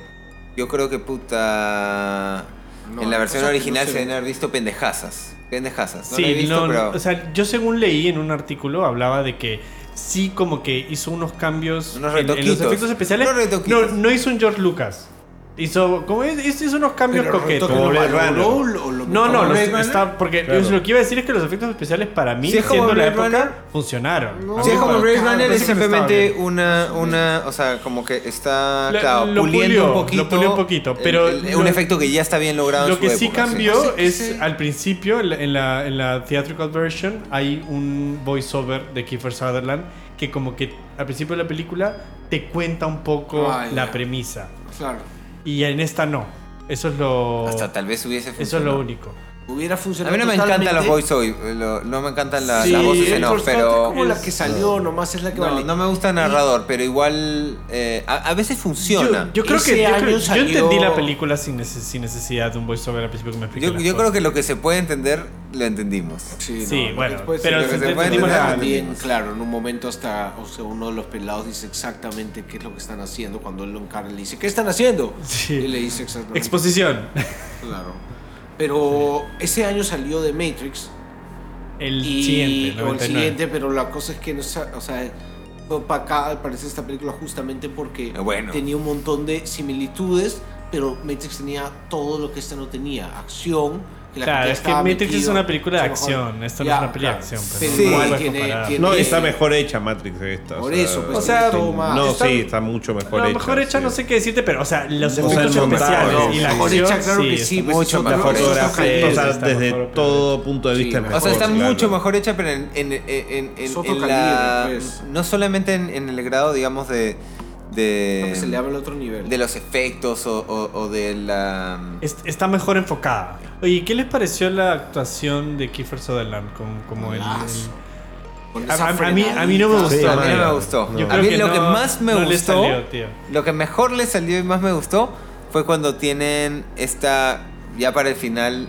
yo creo que puta... No, en la versión original no se se deben haber visto pendejazas. Pendejazas. No sí, la he visto, no, pero... o sea, yo según leí en un artículo hablaba de que sí como que hizo unos cambios Unos en- en, los efectos especiales. Unos. No, no hizo un George Lucas. Hizo, como hizo hizo unos cambios Pero coquetos. Como no Blade Runner. o lo No, no, los- está, porque Claro. yo lo que iba a decir es que los efectos especiales para mí, Si es siendo la época, Runner, funcionaron. no. Sí, es me como Blade Runner es simplemente una, una, o sea, como que está, La- claro, lo puliendo pulió, un lo poquito. pulió un poquito, pero el- el- lo- un efecto que ya está bien logrado en Lo su que sí época, cambió Sí, es sí. al principio, en la, en la, en la theatrical version, hay un voiceover de Kiefer Sutherland que como que al principio de la película te cuenta un poco Ah, la ya. premisa. Claro. Y en esta no. Eso es lo. Hasta tal vez hubiese eso es funcionado. lo único. Hubiera A funcionado. mí no me encantan los totalmente. voice lo- no me encantan la- Sí, las voces en off, pero como la que salió, nomás es la que no, vale. no me gusta el narrador, pero igual eh, a, a veces funciona. Yo, yo creo Ese que yo, entendí la película sin, neces- sin necesidad de un voiceover al principio que me explique Yo, creo que lo que se puede entender lo entendimos. Sí, Sí, no, bueno, después- pero lo que si se te puede entendimos entender, la- También, claro, en un momento hasta, o sea, uno de los pelados dice exactamente qué es lo que están haciendo. Cuando él lo encara, le dice, ¿qué están haciendo? Sí. Y le dice exactamente. Exposición. Claro. Pero ese año salió de Matrix. El y, siguiente, o el 99. siguiente, pero la cosa es que no o sea, fue para acá al parecer esta película justamente porque Bueno. tenía un montón de similitudes, pero Matrix tenía todo lo que esta no tenía, acción. Que la Claro, es que Matrix es metido, una película de acción, esto no Ya, es una peli de claro. acción, pero Sí. igual puedes tiene, tiene- No, está mejor hecha Matrix esta. Por o sea, eso, pues, O sea, más. No, está- sí, está mucho mejor No, hecha. mejor hecha sí. no sé qué decirte, pero o sea, los O efectos especiales no, y la mejor acción, hecha, claro que sí, pues, mucho mejor. o sea, está desde mejor, todo punto de Sí, vista es mejor. O sea, está claro. mucho mejor hecha, pero en, en, en, en- Es en otro la... pues. No solamente en, en el grado, digamos, de... de que se le abre el otro nivel. de los efectos o, o- o de la... Es- está mejor enfocada. Oye, ¿qué les pareció la actuación de Kiefer Sutherland con, como el, Con A- mí- a mí no me gustó. Sí, a mí no me gustó. no. Yo A mí que lo no- que más me no le gustó, salió, tío. lo que mejor le salió y más me gustó fue cuando tienen esta, ya para el final,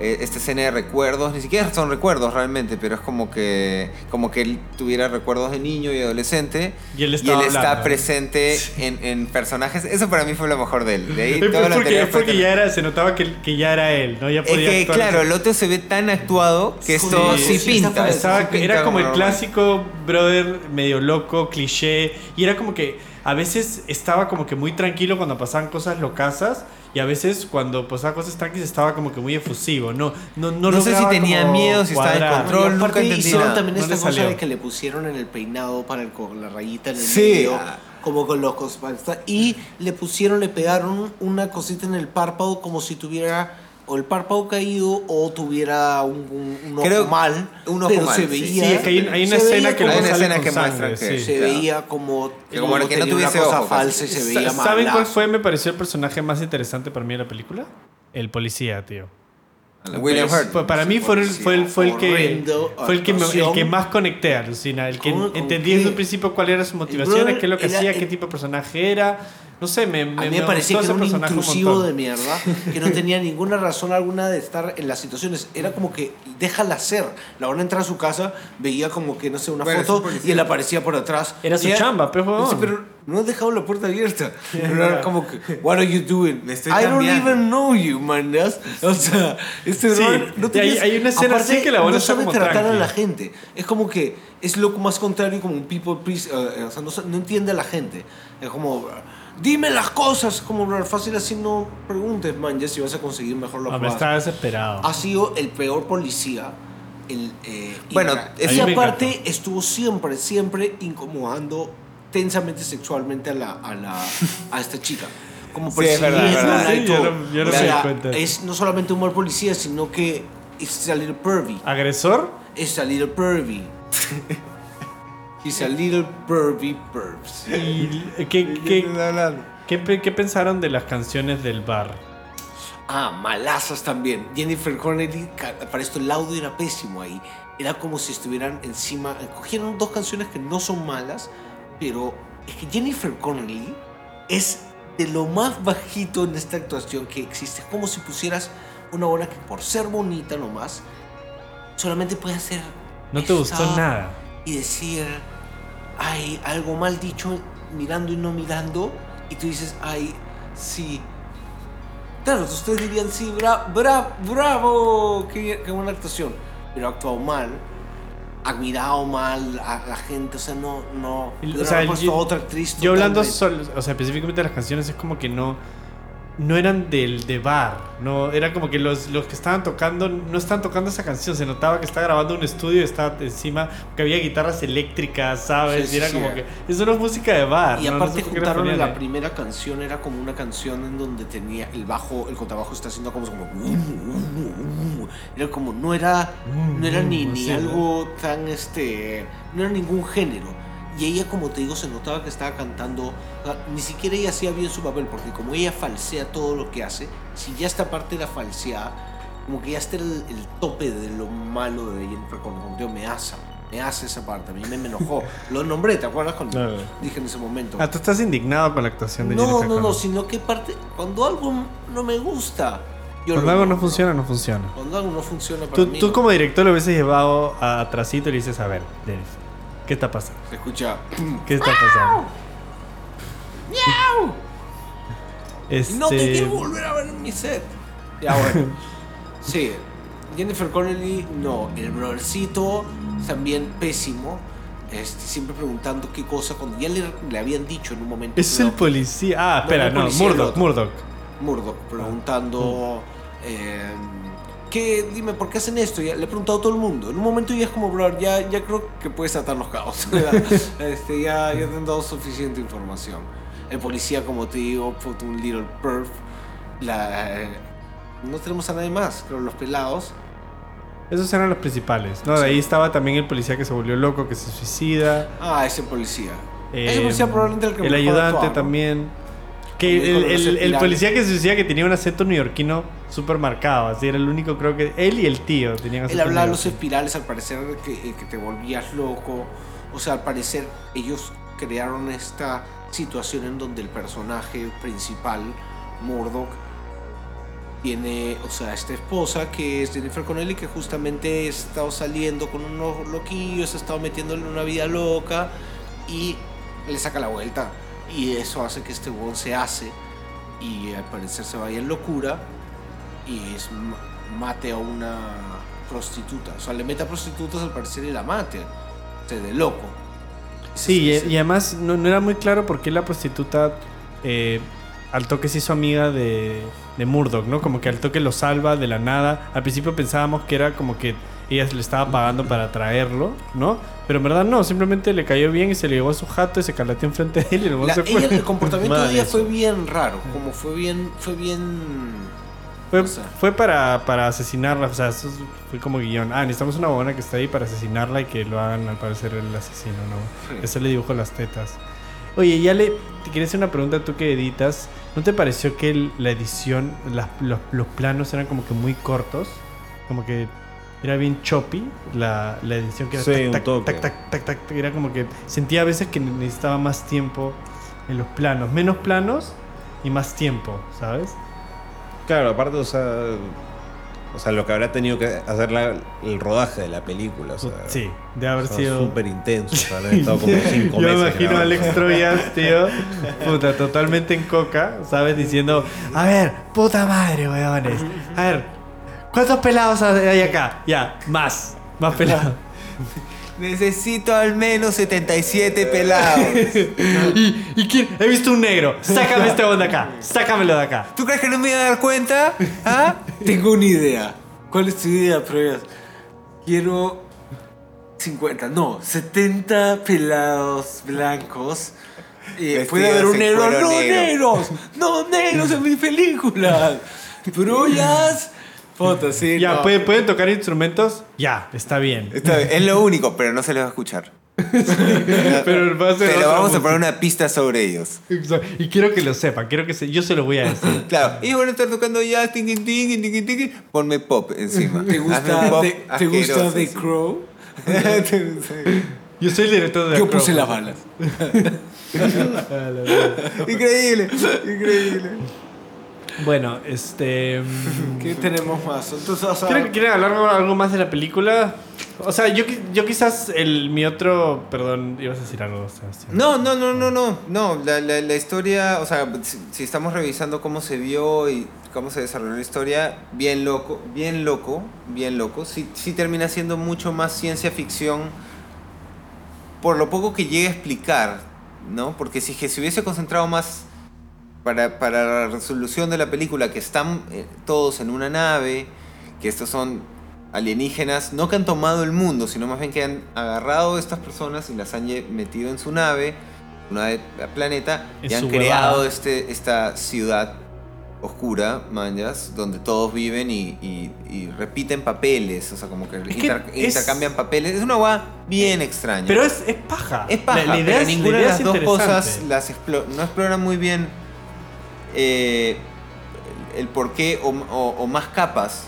eh, esta escena de recuerdos. Ni siquiera son recuerdos realmente, pero es como que, como que él tuviera recuerdos de niño y adolescente. Y él estaba está hablando. presente en, en personajes. Eso para mí fue lo mejor de él. De ahí Es todo lo porque, anterior es porque ya era, se notaba que, que ya era él, ¿no? Ya Es podía que, actuar. claro, el otro se ve tan actuado que esto Sí, sí, pinta. está- Estaba- era como el normal. clásico brother medio loco, cliché. Y era como que a veces estaba como que muy tranquilo cuando pasaban cosas locasas. Y a veces cuando pasaban cosas tranquilas estaba como que muy efusivo. No, no, no, No sé si tenía miedo, si estaba en control. Y nunca hicieron también No esta cosa salió. de que le pusieron en el peinado para el, con la rayita en el Sí. medio, como con los y le pusieron, le pegaron una cosita en el párpado como si tuviera o el párpado caído o tuviera un, un- un ojo Creo- mal, un ojo pero mal, se veía, Sí, es que hay, hay una escena que como- Hay una escena que sangre, muestra que- sí. se Claro. veía como Que como que no tuviese cosa ojo, falsa y pues. se veía ¿Saben cuál fue, me pareció, el personaje más interesante para mí de la película? El policía, tío. William Hurt. Fue- para mí fue el, fue el, fue el que fue el que, me- el que más conecté, alucina. El que ¿Cómo- con entendí desde un principio cuál era su motivación, brother qué es lo que era hacía, el- qué tipo de personaje era. No sé, me, A mí me me parecía gustó que era un un intrusivo montón. de mierda, que no tenía ninguna razón alguna de estar en las situaciones. Era como que déjala ser. La van a entrar a su casa, veía como que, no sé, una Bueno, foto un y él aparecía por atrás. Era su ella- chamba, pues, huevón. Dice, pero no has dejado la puerta abierta. Pero era como que, what are you doing? Me estoy I don't cambiando. even know you, man. O sea, este Sí, no y hay- tenías- hay una escena aparte, así que la van a no sabe como tratar a la gente. Es como que es lo más contrario como un people please, eh, o sea, no, no entiende a la gente. Es como dime las cosas, como bro, fácil así no preguntes, man, ya si vas a conseguir mejor lo Ah, me estaba desesperado. Ha sido el peor policía. El, eh, Bueno, ra- es- y A mí me aparte encantó. estuvo siempre, siempre incomodando tensamente sexualmente a, la, a, la, a esta chica. Como Sí, es verdad, verdad. Sí, yo no- yo no O me di sea, cuenta. Es no solamente un mal policía, sino que es a little pervy. ¿Agresor? Es a little pervy. He's a little pervy pervs. ¿Y qué, qué, qué, pe- qué pensaron de las canciones del bar? Ah, malazas también. Jennifer Connelly, para esto el audio era pésimo ahí. era como si estuvieran encima. Cogieron dos canciones que no son malas, pero es que Jennifer Connelly es de lo más bajito en esta actuación que existe. Es como si pusieras una obra que por ser bonita nomás, solamente puede hacer. No te gustó nada. Y decir, ay, algo mal dicho, mirando y no mirando. Y tú dices, ay, sí. Claro, ustedes dirían, sí, bra bra bravo, qué, qué buena actuación. Pero ha actuado mal, ha mirado mal a la gente, o sea, no, no. O sea, puesto yo- otra actriz. Yo hablando, totalmente. sol- o sea, específicamente de las canciones, es como que no, no eran del de bar, no, era como que los, los que estaban tocando no estaban tocando esa canción, se notaba que estaba grabando un estudio y estaba encima, que había guitarras eléctricas, ¿sabes? Sí, y era sí. como que, eso no es música de bar. Y ¿no? No aparte sé juntaron la primera canción, era como una canción en donde tenía el bajo, el contrabajo está haciendo como, como era como, no era, no era ni, ni Sí, ¿no? algo tan, este, no era ningún género. Y ella, como te digo, se notaba que estaba cantando, ni siquiera ella hacía bien su papel, porque como ella falsea todo lo que hace, si ya esta parte era falseada, como que ya está el, el tope de lo malo de Jennifer Connelly, me asa, me hace esa parte, a mí me, enojó. Lo nombré, ¿te acuerdas cuando Claro. dije en ese momento? Ah, tú estás indignado con la actuación de No, Jennifer no, no, sino que parte, cuando algo no me gusta, yo Cuando algo no funciona, no funciona. Cuando algo no funciona para Tú, mí, tú no. como director lo hubieses llevado a atrasito y le dices, a ver, Jennifer, ¿qué está pasando? se escucha. ¿Qué está pasando? Este... No te quiero volver a ver en mi set. Ya bueno. sí, Jennifer Connelly, no. El brothercito, también pésimo. Este, siempre preguntando qué cosa, cuando ya le, le habían dicho en un momento. Es el policía. Ah, No, espera, no no, Murdoch. Murdoch. Murdoch preguntando. eh, ¿Qué? Dime, ¿por qué hacen esto? Ya, le he preguntado a todo el mundo. En un momento ya es como, brother, ya, ya creo que puedes atar los cabos. este, ya, ya te han dado suficiente información. El policía, como te digo, un little perf. La, eh, no tenemos a nadie más, creo, los pelados. Esos eran los principales. No, de ahí estaba también el policía que se volvió loco, que se suicida. Ah, ese policía. Eh, ese policía probablemente el que mejor ayudante actuaba, ¿no? también. Que el, policía que se decía que tenía un acento neoyorquino súper marcado. Así era el único, creo que. Él y el tío tenían Él acento hablaba de los espirales, al parecer que, eh, que te volvías loco. O sea, al parecer ellos crearon esta situación en donde el personaje principal, Murdoch, tiene, o sea, esta esposa que es Jennifer Connelly, que justamente ha estado saliendo con unos loquillos, ha estado metiéndole una vida loca y le saca la vuelta. Y eso hace que este huevón se hace y al parecer se vaya en locura y es, mate a una prostituta. O sea, le mete a prostitutas al parecer y la mate. O sea, de loco. Sí, y, y además no, no era muy claro por qué la prostituta eh, al toque se hizo amiga de, de Murdoch, ¿no? Como que al toque lo salva de la nada. Al principio pensábamos que era como que ella le estaba pagando para traerlo, ¿no? Pero en verdad no, simplemente le cayó bien y se le llevó a su jato y se calateó enfrente de él y La- se fue. ella- el comportamiento de ella eso. fue bien raro. Como fue bien. Fue bien. Fue, o sea. fue para, para asesinarla, o sea, eso fue como guion. Ah, necesitamos una buena que está ahí para asesinarla y que lo hagan al parecer el asesino, ¿no? Sí. Ese le dibujó las tetas. Oye, ya le te quería hacer una pregunta tú que editas. ¿No te pareció que el- la edición, las- los, los planos eran como que muy cortos? Como que era bien choppy la, la edición que era Sí, tac, tac, tac, tac, tac. Era como que sentía a veces que necesitaba más tiempo en los planos. Menos planos y más tiempo, ¿sabes? Claro, aparte, o sea, o sea, lo que habrá tenido que hacer la- el rodaje de la película, o sea, Sí, de haber o sea, sido. súper intenso, o sea, habrán estado como cinco Yo me imagino a. Alex Troyas, tío, puta, totalmente en coca, ¿sabes? Diciendo, a ver, puta madre, weones. A ver, ¿cuántos pelados hay acá? Ya, más, más pelados. Necesito al menos 77 pelados. ¿Y, y quién? He visto un negro. Sácame este onda acá. Sácamelo de acá. ¿Tú crees que no me iba a dar cuenta? ¿Ah? Tengo una idea. ¿Cuál es tu idea, pruebas? Quiero 50, no, 70 pelados blancos. Eh, puede haber un negro. No, negro". negros. No, negros en mi película. Brullas. Puta, sí. Ya, no. ¿pueden, ¿pueden tocar instrumentos? Ya, está bien. Está bien, es lo único, pero no se les va a escuchar. Pero va a ser Pero vamos a poner una pista sobre ellos. Exacto. Y quiero que lo sepan, quiero que se, yo se lo voy a decir. Claro, y van a estar tocando ya, tingi, tingi, tingi, tingi, ponme pop encima. ¿Te gusta, pop te, te gusta The. Crow? Yo soy el director de Yo The puse Crow. las balas. Increíble, increíble. Bueno, este. mm, ¿Qué tenemos más? Entonces, o sea, ¿Quieren, quieren hablar algo, más de la película? O sea, yo, yo quizás el mi otro. Perdón, ibas a decir algo, Sebastián. No, no, no, no, no, no, la, la, la historia, o sea, si, si estamos revisando cómo se vio y cómo se desarrolló la historia, bien loco, bien loco, bien loco, sí, sí termina siendo mucho más ciencia ficción por lo poco que llega a explicar, ¿no? Porque si que se hubiese concentrado más para, para la resolución de la película, que están eh, todos en una nave, que estos son alienígenas, no que han tomado el mundo, sino más bien que han agarrado a estas personas y las han metido en su nave, una nave planeta, En y han creado huevada. este, esta ciudad oscura, manjas, donde todos viven y, y- y repiten papeles, o sea, como que, que inter- es- intercambian papeles. Es una guay bien extraña. Pero es, es paja. Es paja, La, la idea pero es, ninguna la de las dos cosas las explo- no explora muy bien eh, el por qué o, o- o más capas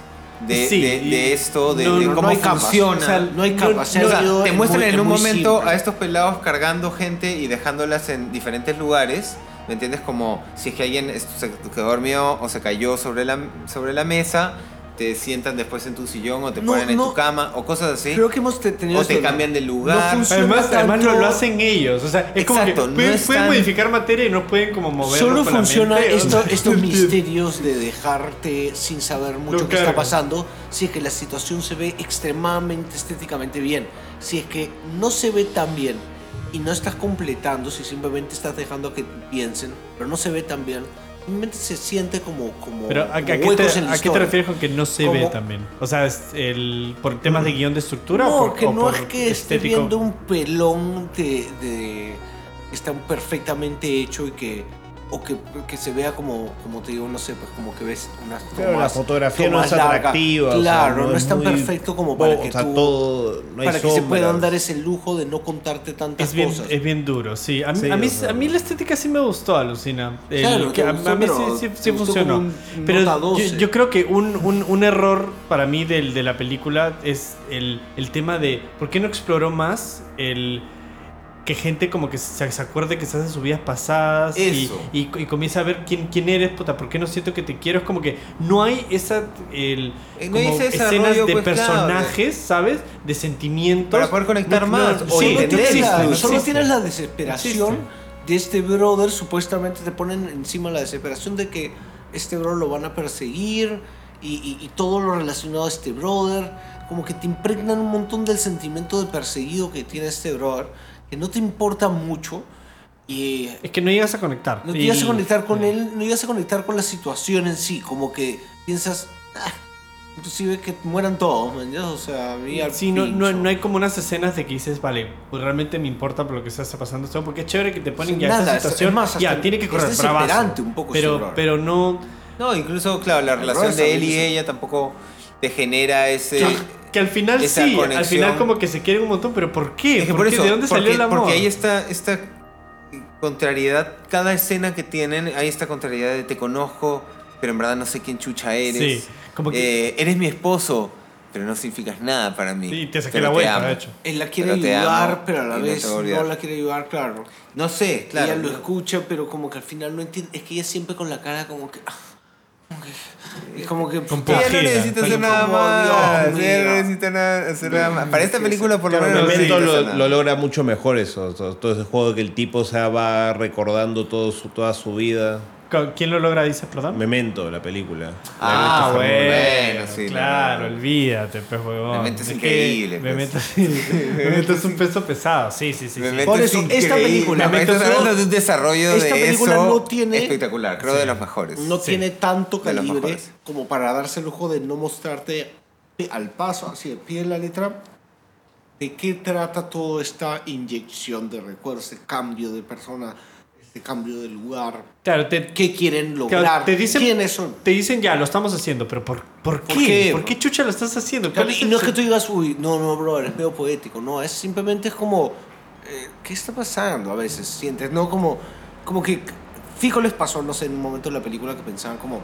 de, Sí, de- y- de esto, de, no, de cómo no capas. funciona. O sea, no hay capas. O sea, te muestran muy- en un momento simple. a estos pelados cargando gente y dejándolas en diferentes lugares. ¿Me entiendes? Como si es que alguien se quedó dormido o se cayó sobre la, sobre la mesa, te sientan después en tu sillón o te No, ponen en no. tu cama o cosas así. Creo que hemos te- tenido O te cambian de lugar. No funciona Además, además lo, lo hacen ellos. O sea, es como que Exacto, no pueden, es pueden modificar materia y no pueden como moverlo Solo con la funciona mente, esto- estos misterios de dejarte sin saber mucho Lo qué está pasando si es que la situación se ve extremadamente estéticamente bien. Si es que no se ve tan bien y no estás completando, si simplemente estás dejando que piensen, pero no se ve tan bien, simplemente se siente como, como, Pero ¿a, qué te, a qué refieres con que no se Como- ve también? O sea, es el, ¿por temas de guion de estructura No, o por, que o no por es que esté viendo un pelón de, de que está perfectamente hecho y que o que, que se vea como como te digo no sé pues como que ves unas la tomas- fotografía no tomas es atractiva. o sea, claro no, es tan muy- perfecto como para que o sea, tú- todo, no hay para que se puedan dar ese lujo de no contarte tantas Es bien, cosas es bien duro, sí. A mí, Sí, a, mí, a la estética sí me gustó, alucina. El- Claro, que gustó, a mí pero sí, sí, funcionó. un pero nota yo, 12. yo creo que un, un, un error para mí del, de la película es el, el tema de por qué no exploró más el que gente como que se, se acuerde que estás en sus vidas pasadas y, y, y comienza a ver quién, quién eres, puta, por qué no siento que te quiero. Es como que no hay esa el, Eh, no como escenas de pues, personajes, ¿sabes? De sentimientos. Para poder conectar más, o tienes, la, incluso. solo existe. tienes la desesperación Existe. de este brother. Supuestamente te ponen encima la desesperación de que este brother lo van a perseguir y, y- y todo lo relacionado a este brother. Como que te impregnan un montón del sentimiento de perseguido que tiene este brother, que no te importa mucho. Y Es que no llegas a conectar. no te Y- ibas a conectar con él, no ibas a conectar con la situación en sí. Como que piensas, ah, inclusive que mueran todos, man, ya, O sea, a mí al Sí, no, no, no hay como unas escenas de que dices, vale, pues realmente me importa por lo que está pasando esto, porque es chévere que te ponen Sí, ya nada, situación, es más, ya, tiene que correr bravazo. un poco pero, pero no, No, incluso, claro, la relación de él y ella tampoco te genera ese... que al final esa sí, al final como que se quieren un montón, pero ¿por qué? Es que ¿Por por qué? eso, ¿De dónde porque, salió el amor? Porque ahí está esta contrariedad, cada escena que tienen, hay esta contrariedad de te conozco, pero en verdad no sé quién chucha eres. Sí, como que- Eh, eres mi esposo, pero no significas nada para mí. Sí, te saqué pero la vuelta, de hecho. Él la quiere Pero ayudar, amo pero a la no vez no, la quiere ayudar, claro. No sé, claro. ella lo escucha, pero como que al final no entiende. Es que ella siempre con la cara como que. Como que- Es como que. Con Ella no necesita hacer Como, nada más. Ella no necesita nada- hacer nada más. Para esta película, por lo menos. no Memento necesita lo, lo logra mucho mejor eso. Todo, todo ese juego que el tipo o sea, va recordando todo su, toda su vida. ¿Quién lo logra, dices, perdón? Memento, la película. Ah, La bueno, de sí, claro, no, no. olvídate, pues, huevón. Memento es que increíble, pues. Memento, sí, Memento es un peso pesado, sí, sí, sí. sí. Memento Por es eso, esta increíble. película- Memento Memento- está hablando de un desarrollo Esta de película eso no tiene- espectacular. Creo de los mejores. No Sí. tiene tanto De calibre como para darse el lujo de no mostrarte al paso, así al pie de la letra, de qué trata toda esta inyección de recuerdos, este cambio de persona, este cambio de lugar, Claro, te, qué quieren claro, lograr, te dicen, quiénes son. Te dicen, ya, lo estamos haciendo, pero ¿por, por, qué? qué? ¿Por qué chucha lo estás haciendo? Claro, ¿Cuál y no es que tú digas, uy, no, no, bro, es medio poético, no, es simplemente es como eh, ¿qué está pasando? A veces sientes, ¿no? Como, como que fijo les pasó, no sé, en un momento de la película que pensaban como,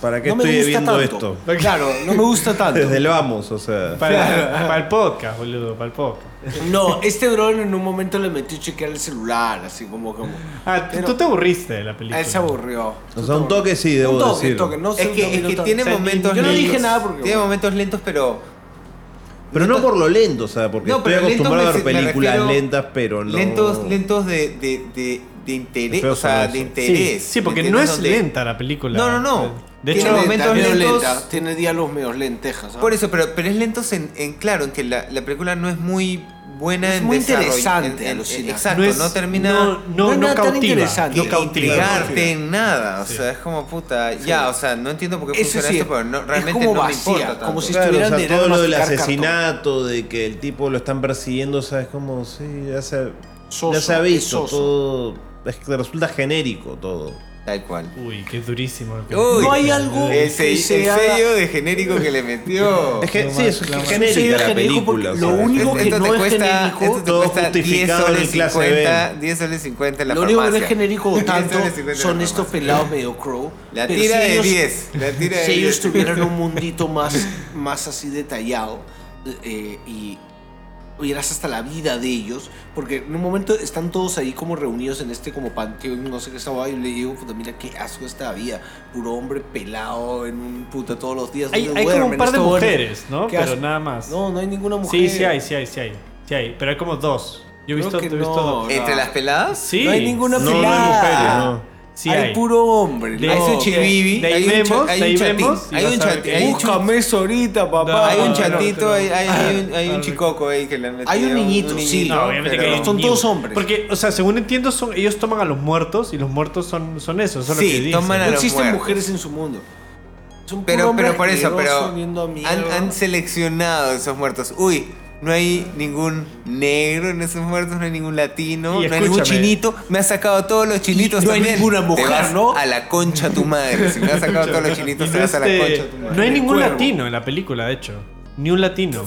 ¿Para qué no estoy viendo tanto. esto? Claro, no me gusta tanto. Desde el vamos, o sea. Para, para el podcast, boludo, para el podcast. No, este brother en un momento le metió a chequear el celular, así como, como. Ah, Pero- tú te aburriste de la película. él se aburrió. O sea, un toque sí, debo un toque, decir. toque, no sé, Es un que, toque, es que tiene O sea, momentos Yo no lentos. dije nada porque. Tiene momentos lentos, pero. Pero no por lo lento, o sea, porque No, estoy acostumbrado a ver películas refiero- lentas, pero no. Lentos, lentos de, de, de, de interés. O sea, de interés. Sí, sí, porque ¿me no es? Donde- lenta la película. No, no, no. De Tiene hecho, Tiene momentos medio lentos. lenta, Tiene diálogos medio lentejas. ¿ah? Por eso, pero, pero es lentos en, en claro, en que la, la película no es muy buena Es en muy interesante, en- en-. Exacto, no, no, es- termina No, No no, es no cautiva. No de cautiva. intrigarte en nada. O Sí. sea, es como puta. Ya, o sea, no entiendo por qué Eso funciona sí, esto, pero no, es realmente como no vacía, me importa. como tanto. si- Claro, o estuvieran sea, de todo lo del asesinato, de que el tipo lo están persiguiendo, ¿sabes? Como, sí, ya se, Soso, ya se ha es visto, todo. Es que resulta genérico todo. Tal cual. Uy, qué durísimo. Uy, No hay algo el, que se- el sello de genérico que le metió. Es que Lo sí, más- es lo la genérico porque película. lo único que esto no te es cuesta, genérico, esto te todo cuesta 10 justificado en soles el clase 50, B. 10 soles 50 en la Lo único que no farmacia. es genérico 10 tanto soles 50 en la son estos farmacia. pelados medio crow. La tira si de ellos- 10. La tira de Si ellos 10. tuvieran un mundito más, más así detallado eh, y vieras hasta la vida de ellos, porque en un momento están todos ahí como reunidos en este como panteón, no sé qué estaba, y le digo, puta, mira qué asco esta vida, puro hombre pelado en un puta todos los días. Hay, como un par de mujeres, ¿no? ¿Qué Pero asco. nada más. No, no hay ninguna mujer. sí, sí hay, sí hay, sí hay. Sí hay, pero hay como dos. Yo he visto, que he visto no. dos. ¿Entre las peladas? Sí. No hay ninguna No, no hay pelada. mujeres, no. Sí hay, hay. puro hombre. De- no. hay su chibibi, de ahí hay un, hay de un chatín, vemos hay un a ver chat- que- hay un Búscame eso ahorita, papá. No, Hay un no, chatito, no. hay, hay, hay un, hay un chicoco ahí que le han metido. Hay un niñito, sí. No, obviamente pero- que hay un Son niño. todos hombres. Porque, o sea, según entiendo, son, ellos toman a los muertos y los muertos son, son eso, son Sí, lo que dicen. toman a No los existen muertos. mujeres en su mundo. Un puro Pero, pero por eso, pero han, han seleccionado esos muertos. Uy, no hay ningún negro en esos muertos, no hay ningún latino, no hay ningún chinito. Me ha sacado todos los chinitos Y no hay ninguna Te mujer, vas ¿no? A la concha tu madre. Si me has sacado todos los chinitos, no, te vas a la este, concha tu madre. no hay ningún latino en la película, de hecho. Ni un latino.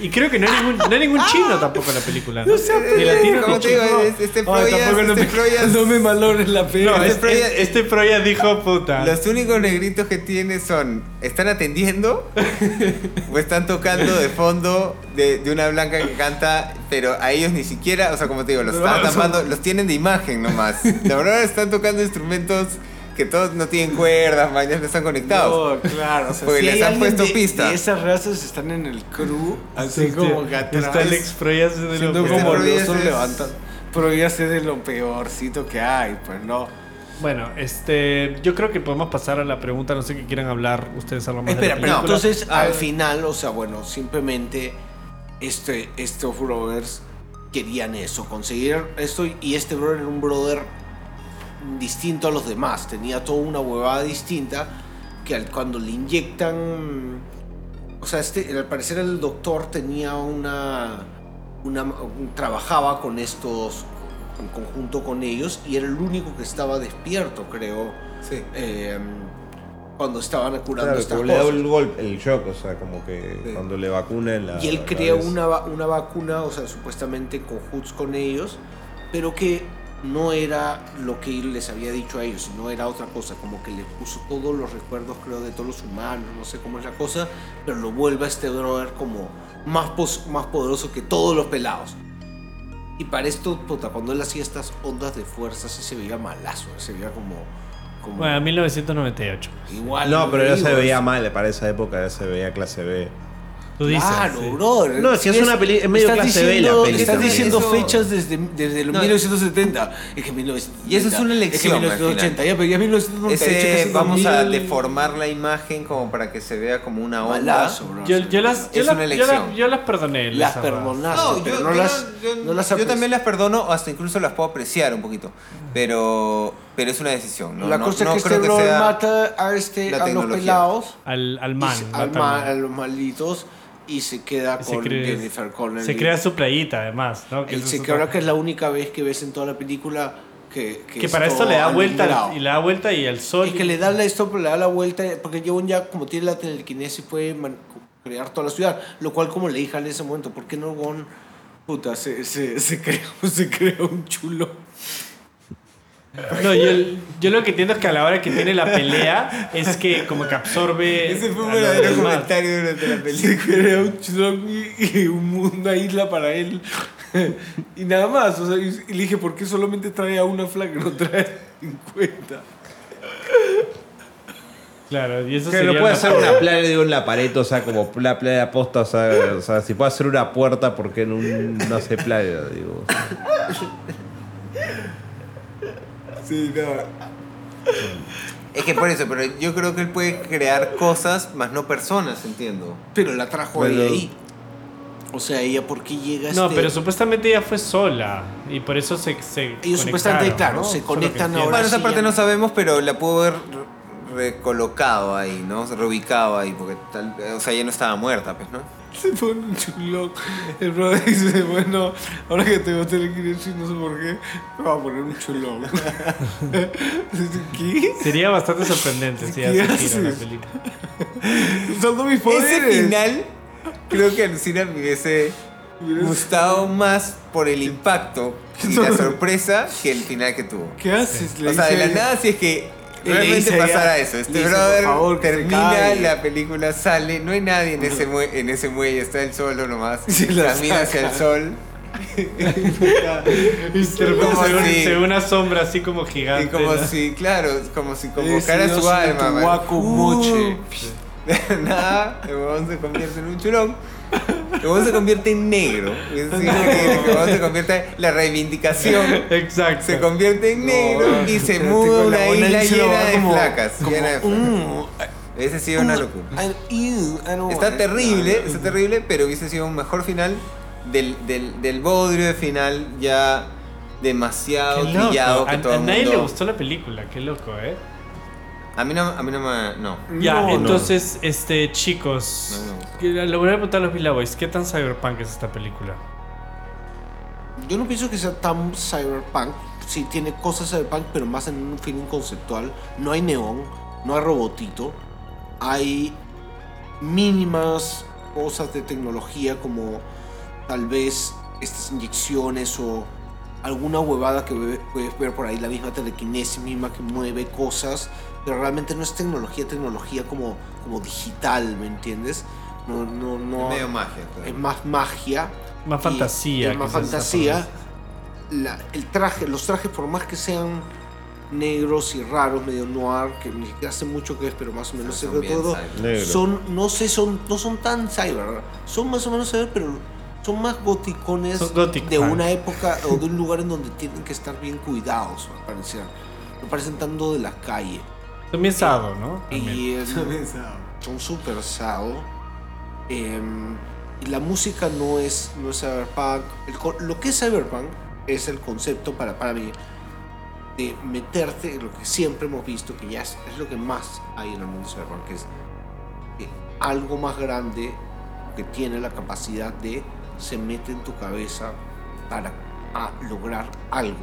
Y creo que no hay ningún, no hay ningún chino tampoco en la película. ¿no? Ni latino ¿Cómo ni te digo? chino. Es- Este Proyas, no este me, Proyas- no me malores la No, pena. este, este pro ya dijo puta. Los únicos negritos que tiene son, ¿están atendiendo? o están tocando de fondo de, de una blanca que canta, pero a ellos ni siquiera, o sea, como te digo, los están tapando, los tienen de imagen nomás. La verdad están tocando instrumentos que todos no tienen cuerdas, mañana no están conectados. No, claro. O sea, Porque si les han puesto de- pista. de esas razas están en el crew, así Sí, como atrás. Está Alex Proyas de lo Siendo peor. como es- levantan. Pero ya sé de lo peorcito que hay, pues no. Bueno, este, yo creo que podemos pasar a la pregunta, no sé qué quieran hablar ustedes algo más Espera, de la pero película. entonces Ah, al final, o sea, bueno, simplemente este, estos brothers querían eso, conseguir esto y este brother era un brother distinto a los demás, tenía toda una huevada distinta que al- cuando le inyectan, o sea, este, al parecer el doctor tenía una, una un- trabajaba con estos en conjunto con ellos y era el único que estaba despierto, creo. Sí. eh, cuando estaban curando Claro, estas le da el golpe, el shock, o sea, como que Sí. cuando le vacunan la. Y él la crea vez. una, va- una vacuna, o sea, supuestamente en conjuntos con ellos, pero que no era lo que él les había dicho a ellos, sino era otra cosa, como que le puso todos los recuerdos, creo, de todos los humanos, no sé cómo es la cosa, pero lo vuelve a este brother como más, pos- más poderoso que todos los pelados. Y para esto, puta, cuando él hacía estas ondas de fuerza, sí se veía malazo, se veía como... como Bueno, 1998. igual. No, pero ya se veía mal, para esa época ya se veía clase B. Tú dices. Claro, sí. brother. No, si es una peli- es medio estás clase B la diciendo- peli Estás diciendo Eso- fechas desde, desde el No, 1970. Es que 1970. Y eso es una Es que elección, al 1980. Ya, pero ya 1998. Ese, casi vamos a 2000. deformar la imagen como para que se vea como una onda. Malazo, bro. Yo, yo las, yo, Es las- una yo elección. las- yo las perdoné. Las perdonaste, No, pero no yo las. yo- no las yo apres- también las perdono, hasta incluso las puedo apreciar un poquito. Pero, pero es una decisión. ¿no? La cosa no es que este sea- mata a, este, a los tecnología. pelados. Al, al y man. mata al ma- man. a los malditos. Y se queda se con crea- Jennifer Connelly. Se crea su playita, además. ¿no? Que Y se creo otra- que es la única vez que ves en toda la película que. Que, que es para esto le da vuelta al- y le da vuelta y al sol. Es que le da la, esto, le da la vuelta, porque Jevon ya, como tiene la telequinesis, puede crear toda la ciudad. Lo cual, como le dije en ese momento, ¿por qué no Gon Puta, se, se, se, creó, se creó un chulo. No, yo, yo lo que entiendo es que a la hora que tiene la pelea es que como que absorbe. Ese fue un verdadero comentario durante la Se película. creó un chulón y, un- una isla para él. Y nada más. O sea, y, le dije, ¿por qué solamente trae a una flaca y no trae 50? Claro, y eso Que sería no puede una- hacer una playa, digo, en la pared, o sea, como la playa de aposta, o sea, o sea, si puede hacer una puerta, ¿por qué en un, no sé, playa, digo? Sí, no. Es que por eso, pero yo creo que él puede crear cosas, más no personas, entiendo. Pero la trajo Pero- ella ahí. O sea, ella, ¿por qué llega No, este- pero supuestamente ella fue sola y por eso se. se Ellos supuestamente, claro, ¿no? se conectan ahora. Bueno, esa parte no sabemos, pero la pudo haber re- recolocado ahí, ¿no? Reubicado ahí, porque tal, o sea, ella no estaba muerta, pues, ¿no? Se pone un chulón. El brother dice, bueno, ahora que tengo telequinesis, no sé por qué, me voy a poner un chulón. ¿Qué? Sería bastante sorprendente si ¿Qué hace giro la película. Usando mis poderes. Ese final, creo que Alucina me hubiese gustado más por el impacto y la sorpresa que el final que tuvo. ¿Qué haces? Le O sea, de la nada, si es que realmente pasara eso. Este dice, brother favor, termina la película, sale, no hay nadie en ese, mue- en ese muelle, está el solo nomás. Se Camina hacia el sol. Y se, si- se una sombra así como gigante. Y como ¿no? si, claro, como si convocara su alma. Uh, nada, el se convierte en un chulón. Huevón se convierte en negro. Es decir, que el huevón se convierte en la reivindicación. Exacto. Se convierte en negro y se muda a una isla llena de como- flacas. como, llena de flacas. mm, Ese sí es una locura. I- Está terrible, está terrible, pero hubiese sido un mejor final del, del, del bodrio de final ya demasiado trillado que A, todo a el nadie mundo... le gustó la película, qué loco, ¿eh? A mí no, a mí no me... no. Ya, No, no. entonces, este, chicos, No, le voy a preguntar a los Villa Boys, ¿qué tan cyberpunk es esta película? Yo no pienso que sea tan cyberpunk. Sí, tiene cosas cyberpunk, pero más en un feeling conceptual. No hay neón, no hay robotito. Hay mínimas cosas de tecnología como tal vez estas inyecciones o alguna huevada que puedes ver por ahí, la misma telequinesis misma que mueve cosas, pero realmente no es tecnología, tecnología como, como digital, ¿me entiendes? No, no, no. Es medio magia. claro. es más magia. Más y fantasía, Es más fantasía. La- el traje, los trajes, por más que sean negros y raros, medio noir, que ni siquiera sé mucho qué es, pero más o menos sé Son de bien todo. Son, no sé, son, no son tan cyber. Son más o menos cyber, pero son más goticones Son gothic de una época o de un lugar en donde tienen que estar bien cuidados, me parecen. Me parecen tanto de la calle. Son bien sado, ¿no? También. Y son súper sado. Em, y la música no es, no es cyberpunk. El lo que es cyberpunk es el concepto para, para mí de meterte en lo que siempre hemos visto, que ya es, es lo que más hay en el mundo cyberpunk, que es que algo más grande que tiene la capacidad de se mete en tu cabeza para a lograr algo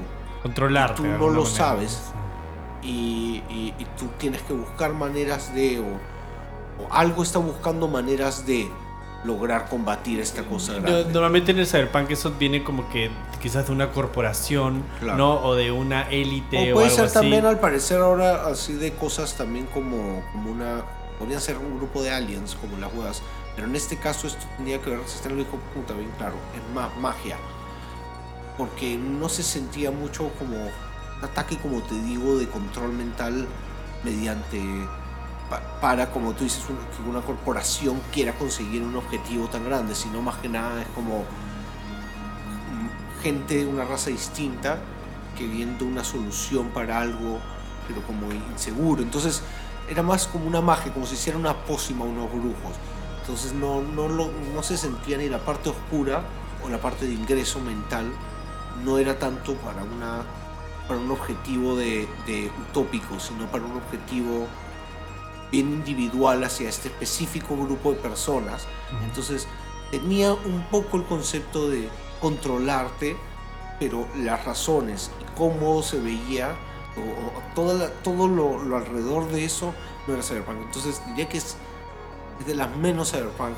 Controlarte. tú de no lo manera. sabes. Y, y- y tú tienes que buscar maneras de, o, o algo está buscando maneras de lograr combatir esta cosa grande. Normalmente en el cyberpunk eso viene como que quizás de una corporación, Claro. ¿no? O de una élite o o, puede algo ser así. también al parecer ahora así de cosas también como, como una... Podrían ser un grupo de aliens como las huevas. Pero en este caso esto tendría que ver, se lo dijo puta bien claro, es más magia. Porque no se sentía mucho como ataque, como te digo, de control mental mediante pa- para, como tú dices, que una corporación quiera conseguir un objetivo tan grande, sino más que nada es como mm, gente de una raza distinta queriendo una solución para algo, pero como inseguro. Entonces era más como una magia, como si hiciera una pócima a unos brujos. Entonces no, no, lo- no se sentía ni la parte oscura o la parte de ingreso mental, no era tanto para, una, para un objetivo de, de utópico, sino para un objetivo bien individual hacia este específico grupo de personas. Entonces tenía un poco el concepto de controlarte, pero las razones y cómo se veía, o, o toda la- todo lo, lo alrededor de eso no era cyberpunk. Entonces diría que es, es de las menos cyberpunk.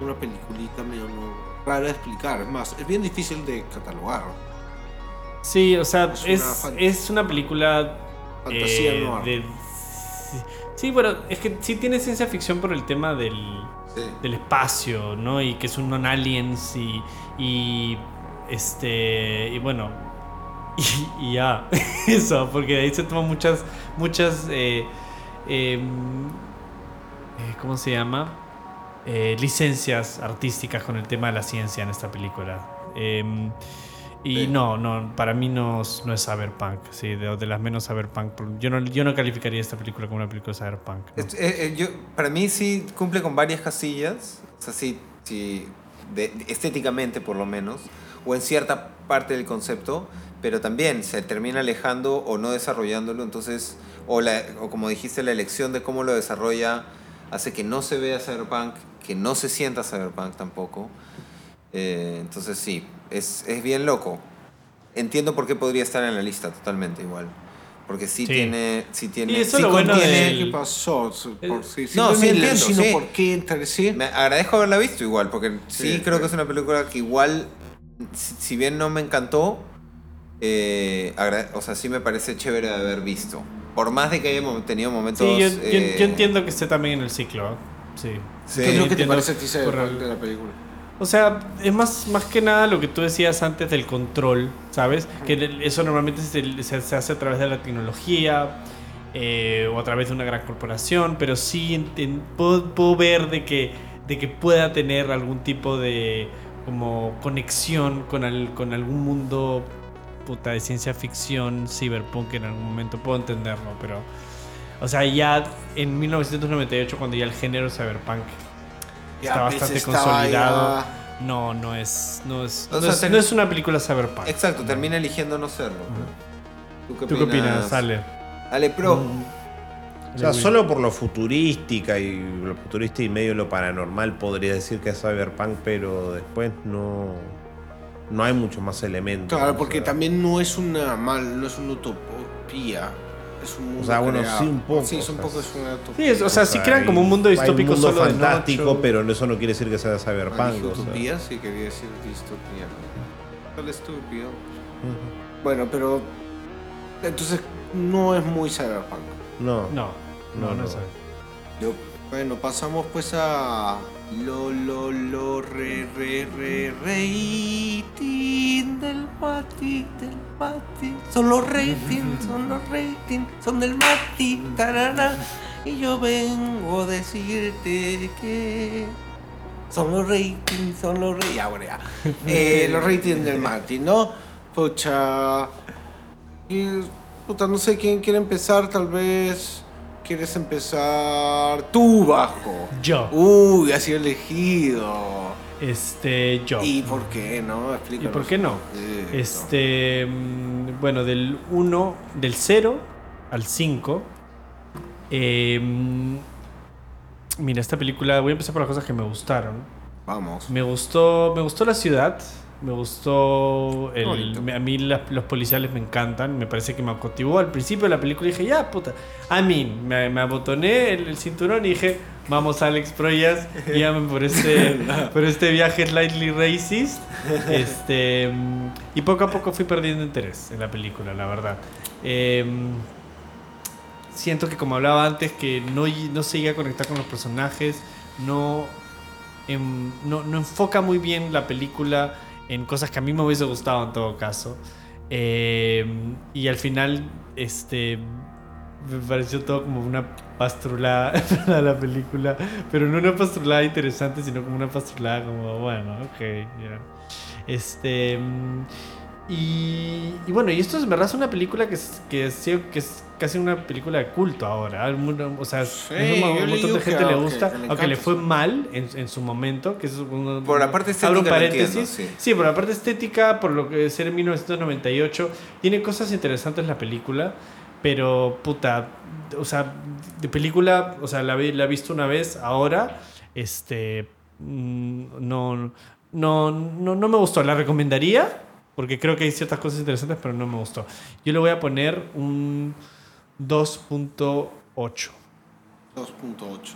una peliculita medio no, rara de explicar. Es más, es bien difícil de catalogar. Sí, o sea, Es es, una fan- es una película Fantasía eh, noir. de- Sí, bueno, es que sí tiene ciencia ficción por el tema del, Sí. del espacio, ¿no? Y que es un non-aliens y, y. Este. Y bueno. Y, y ya. Eso, porque de ahí se toman muchas. Muchas. eh, em, eh, ¿Cómo se llama? Eh, licencias artísticas con el tema de la ciencia en esta película. Em, y Sí. no, no, para mí no, es- no es cyberpunk, sí, de, de las menos cyberpunk. Yo no, yo no calificaría esta película como una película cyberpunk. ¿no? Es- eh, eh, yo, para mí sí cumple con varias casillas, o sea, sí, sí, de- de- estéticamente por lo menos, o en cierta parte del concepto, pero también se termina alejando o no desarrollándolo, entonces, o, la, o como dijiste, la elección de cómo lo desarrolla hace que no se vea cyberpunk, que no se sienta cyberpunk tampoco. Eh, entonces sí, es, es bien loco. Entiendo por qué podría estar en la lista totalmente igual. Porque sí, Sí. tiene... Sí tiene Y eso sí lo bueno del- ¿Qué pasó? Por, sí, No, sí entiendo, sino sí. por qué interesé. Me agradezco haberla visto igual, porque sí, Sí, creo sí. que es una película que igual, si, si bien no me encantó, eh, o sea, sí me parece chévere de haber visto. Por más de que haya mo- tenido momentos... Sí, yo, eh, yo entiendo que esté también en el ciclo. ¿eh? Sí. Sí. ¿Qué es lo que te parece a ti el- de la película? O sea, es más, más que nada lo que tú decías antes del control, ¿sabes? Que el- eso normalmente se, se- se hace a través de la tecnología eh, o a través de una gran corporación, pero sí enten- puedo, puedo ver de que, de que pueda tener algún tipo de como conexión con, al- con algún mundo puta, de ciencia ficción, cyberpunk en algún momento, puedo entenderlo, pero... O sea, ya en 1998, cuando ya el género cyberpunk Ya, está pues, bastante estaba consolidado. ya- No, no es, no es, no, sea, es, ten- no es una película cyberpunk. Exacto, termina eligiendo no serlo. ¿Tú qué ¿Tú qué opinas, Ale? Ale Pro. O sea, solo por lo futurística y lo futurista y medio lo paranormal podría decir que es cyberpunk, pero después no, no hay muchos más elementos. Claro, porque sea. también no es una mal, no es una utopía. Es un mundo O sea, bueno, creado. sí, un poco, Sí, es un o sea, poco es una utopía. Sí, es- o sea, hay- crean como un mundo hay distópico mundo solo fantástico, noche. pero eso no quiere decir que sea cyberpunk. dije o sea. utopía, sí quería decir distopía. Tal estúpido. Bueno, pero entonces no es muy cyberpunk. No. No, no, no, No, no. es Yo- bueno, pasamos pues a lo lo lo re re re rating del Mati del Mati. Son los ratings, son los ratings, son del Mati. tarara. Y yo vengo a decirte que son los ratings, son los ratings. Ya, bueno, ya. Eh, los ratings del Mati, ¿no? Pucha. Y, puta, no sé quién quiere empezar, tal vez. ¿Quieres empezar tú, bajo? Yo. Uy, ha sido elegido. Este, yo. ¿Y por qué no? ¿Y Explícanos. por qué no? Este, mm, bueno, del 1, del 0 al 5. eh, mm, mira, esta película, voy a empezar por las cosas que me gustaron. Vamos. Me gustó, me gustó la ciudad. Me gustó el, a mí la- los policiales me encantan. Me parece que me cautivó al principio de la película dije, ya, puta. A mí, me, me abotoné el, el cinturón y dije, vamos Alex Proyas, guíame por este, por este viaje slightly racist. Este, y poco a poco fui perdiendo interés en la película, la verdad. Em, siento que como hablaba antes, que no, no se llega a conectar con los personajes, no, em, no, no enfoca muy bien la película en cosas que a mí me hubiese gustado en todo caso. Em, y al final, este, me pareció todo como una pastrulada a la película, pero no una pastrulada interesante, sino como una pastrulada como, bueno, ok, ya. Este... Y, y bueno, y esto es verdad es una película que es, que es, que es casi una película de culto ahora. O sea, Sí, un, montón de gente le gusta, aunque le fue sí. mal en, en su momento, que es un, Por la parte un estética paréntesis. entiendo, sí. por la parte estética, por lo que es en 1998, tiene cosas interesantes la película, pero puta, o sea, de película, o sea, la, la he visto una vez, ahora, este, mm, no, no, no, no me gustó, la recomendaría, porque creo que hay ciertas cosas interesantes, pero no me gustó. Yo le voy a poner un 2.8. 2.8.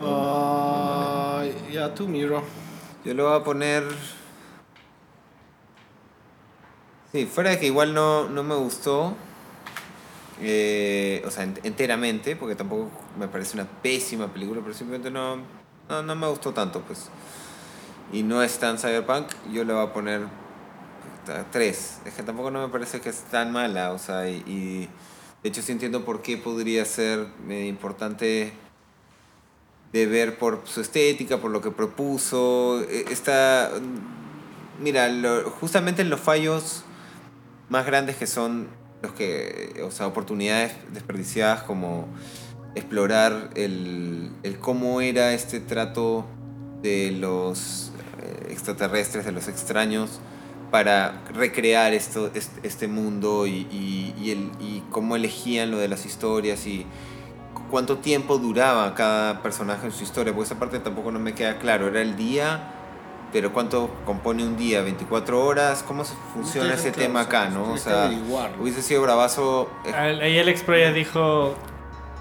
Ah, ya tú, Miro. Yo lo voy a poner. Sí, fuera de que igual no, no me gustó. eh, o sea, ent- enteramente, porque tampoco me parece una pésima película, pero simplemente no, no, no me gustó tanto, pues. Y no es tan cyberpunk, yo le voy a poner tres. Es que tampoco no me parece que es tan mala, o sea, y, de hecho sí entiendo por qué podría ser importante de ver por su estética, por lo que propuso. Eh, Está. Mira, lo- justamente los fallos más grandes que son los que. O sea, oportunidades desperdiciadas como explorar el, el cómo era este trato de los extraterrestres, de los extraños, para recrear esto, este, mundo y, y, y el, y cómo elegían lo de las historias y cuánto tiempo duraba cada personaje en su historia, porque esa parte tampoco no me queda claro. Era el día, pero cuánto compone un día, 24 horas, cómo se funciona ese tema acá, ¿no? O sea, hubiese sido bravazo. eh, Ahí Alex Pro ya dijo,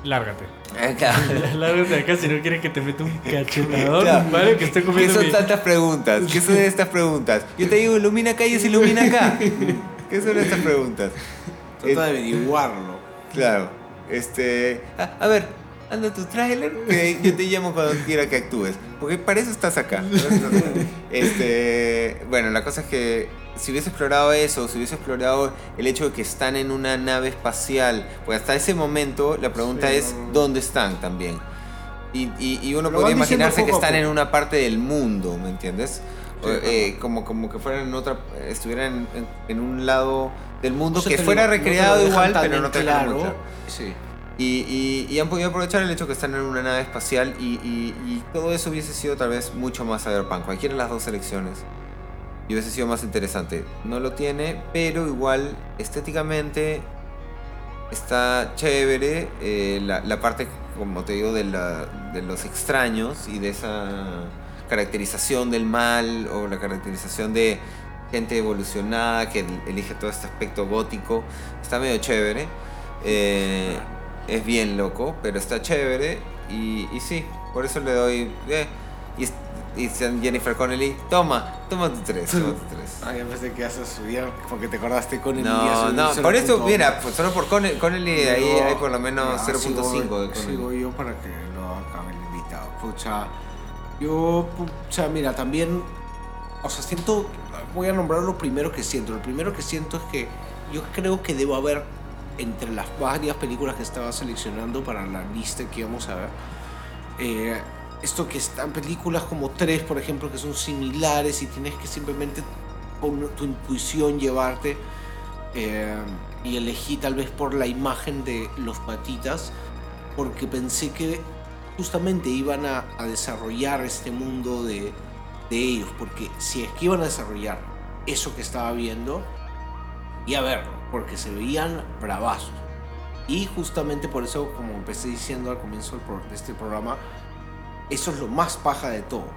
lárgate. Lárgate de acá si no quieres que te meta un cachonador, Claro. ¿vale? Que esté ¿Qué comiendo son mi- tantas preguntas? ¿Qué son estas preguntas? Yo te digo, ilumina acá y es ilumina acá. ¿Qué son estas preguntas? Trata de averiguarlo. Claro. Este. A, a ver, anda tu tráiler. Que yo te llamo cuando quiera que actúes. Porque para eso estás acá. Este. Bueno, la cosa es que si hubiese explorado eso, si hubiese explorado el hecho de que están en una nave espacial, pues hasta ese momento la pregunta Sí, es: no, no. ¿dónde están también? Y, y, y uno podría imaginarse que están en una parte del mundo, ¿me entiendes? Sí, eh, como, como que fueran en otra. estuvieran en, en un lado del mundo No que fuera no recreado dejan igual, pero no te claro. claro. Sí. Y, han podido aprovechar el hecho que están en una nave espacial y, y- todo eso hubiese sido tal vez mucho más cyberpunk. Cualquiera de las dos elecciones. Y hubiese sido más interesante. No lo tiene, pero igual estéticamente está chévere. eh, la, la parte, como te digo, de, la- de los extraños y de esa caracterización del mal o la caracterización de gente evolucionada que elige todo este aspecto gótico. Está medio chévere. Eh, es bien loco, pero está chévere. Y, y sí, por eso le doy. eh, y, y Jennifer Connelly, toma, toma tu 3. Toma tu 3. Ah, ya pensé que a subir porque te acordaste con el No, no, por eso, mira, pues solo por Conne- Connelly ahí hay por lo menos ya, 0.5 sigo- de Connelly. Sigo yo para que lo acabe el invitado. Pucha, yo, pucha, mira, también, o sea, siento, voy a nombrar lo primero que siento. Lo primero que siento es que yo creo que debo haber, entre las varias películas que estaba seleccionando para la lista que íbamos a ver, eh, esto que están películas como tres, por ejemplo, que son similares y tienes que simplemente con tu intuición llevarte eh, y elegí tal vez por la imagen de los patitas porque pensé que justamente iban a, a desarrollar este mundo de, de ellos porque si es que iban a desarrollar eso que estaba viendo y a verlo porque se veían bravazos y justamente por eso como empecé diciendo al comienzo de este programa eso es lo más paja de todo.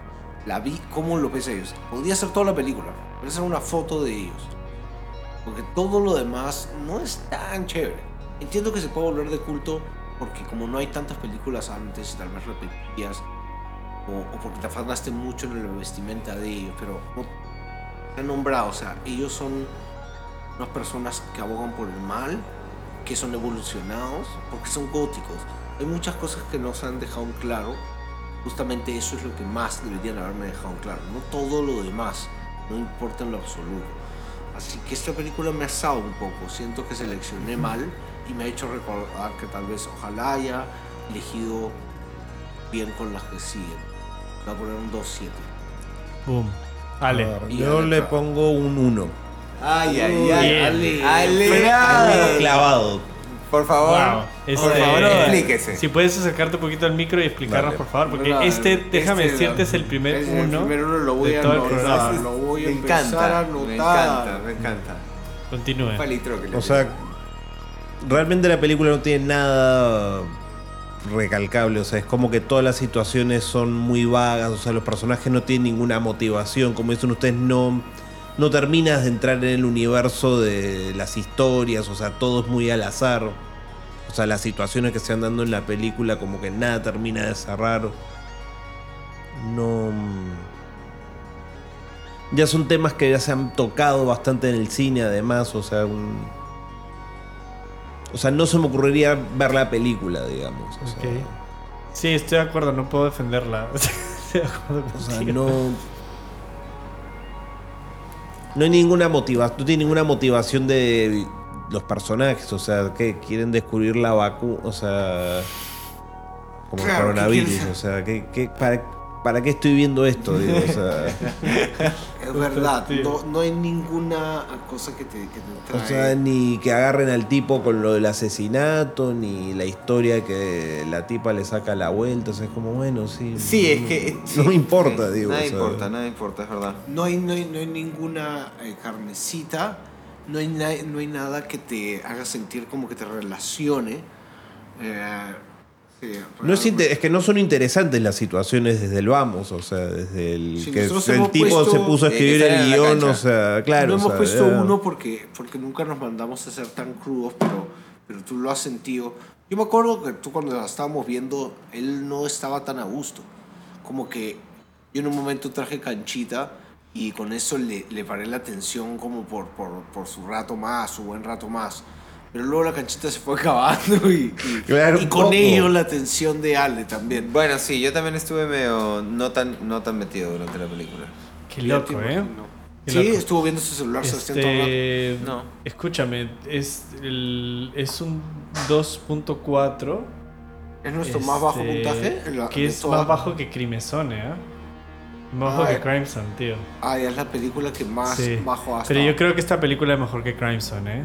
La vi, cómo lo ves ellos. Podría ser toda la película, podría ser una foto de ellos. Porque todo lo demás no es tan chévere. Entiendo que se puede volver de culto porque como no hay tantas películas antes tal vez repetidas, o, porque te afanaste mucho en la vestimenta de ellos, pero no han nombrado. O sea, ellos son unas personas que abogan por el mal, que son evolucionados, porque son góticos. Hay muchas cosas que no se han dejado en claro justamente eso es lo que más deberían haberme dejado en claro. No todo lo demás, no importa en lo absoluto. Así que esta película me ha asado un poco. Siento que seleccioné mal y me ha hecho recordar que tal vez ojalá haya elegido bien con las que siguen. Voy a poner un 2-7. Boom. Ale. ver, yo le pongo un 1. Ay, ay, ay. Ale. Ale. Clavado. Por favor, Wow. por favor, explíquese. Si puedes acercarte un poquito al micro y explicarnos, por favor, porque No, este, este, déjame este, decirte, es el primer Es uno. El primer uno lo voy a anotar. Lo voy a me encanta, anotar. me encanta, me encanta. Continúe. O sea, realmente la película no tiene nada recalcable. O sea, es como que todas las situaciones son muy vagas. O sea, los personajes no tienen ninguna motivación. Como dicen ustedes, no, no terminas de entrar en el universo de las historias. O sea, todo es muy al azar. O sea, las situaciones que se van dando en la película, como que nada termina de cerrar. No. mm, Ya son temas que ya se han tocado bastante en el cine, además. O sea, un. O sea, no se me ocurriría ver la película, digamos. O sea. Sí, estoy de acuerdo, no puedo defenderla. estoy de acuerdo O sea, no. No hay ninguna motivación. No tiene ninguna motivación de los personajes. O sea, que quieren descubrir la vacuna. O sea. Como Claro, el ¿qué coronavirus. O sea, ¿qué, qué- para, ¿para qué estoy viendo esto? Digo, o sea, Es verdad, no, no hay ninguna cosa que te, que te o sea, ni que agarren al tipo con lo del asesinato, ni la historia que la tipa le saca la vuelta. O sea, es como, bueno, sí. Sí, es que. No sí, me importa, digo. Nada o sea. importa, nada importa, es verdad. No hay, no hay, no hay ninguna eh, carnecita, no hay, no hay nada que te haga sentir como que te relacione. Eh, sí, No es, es que no son interesantes las situaciones desde el vamos, o sea, desde el Sí, que el tipo puesto- se puso a escribir el guion, o sea, claro. no o hemos sea, puesto ya- uno porque, porque nunca nos mandamos a ser tan crudos, pero, pero tú lo has sentido. Yo me acuerdo que tú cuando la estábamos viendo, él no estaba tan a gusto. Como que yo en un momento traje canchita y con eso le, le paré la atención como por, por, por su rato más, su buen rato más. Pero luego la canchita se fue acabando y, y, Claro, y un con poco. ello la atención de Ale también. Bueno, sí, yo también estuve medio no tan, no tan metido durante la película. Qué loco, ¿eh? Qué Sí, loco. estuvo viendo su celular Sebastián, todo el rato. Este, No. Escúchame, es, el, es un 2.4. ¿Es nuestro más bajo este, puntaje? en la- que es toda- más bajo que Crimezone, ¿eh? Más bajo que Crimson, tío. Ah, ya es la película que más Sí. bajo ha Pero yo creo que esta película es mejor que Crimson, ¿eh?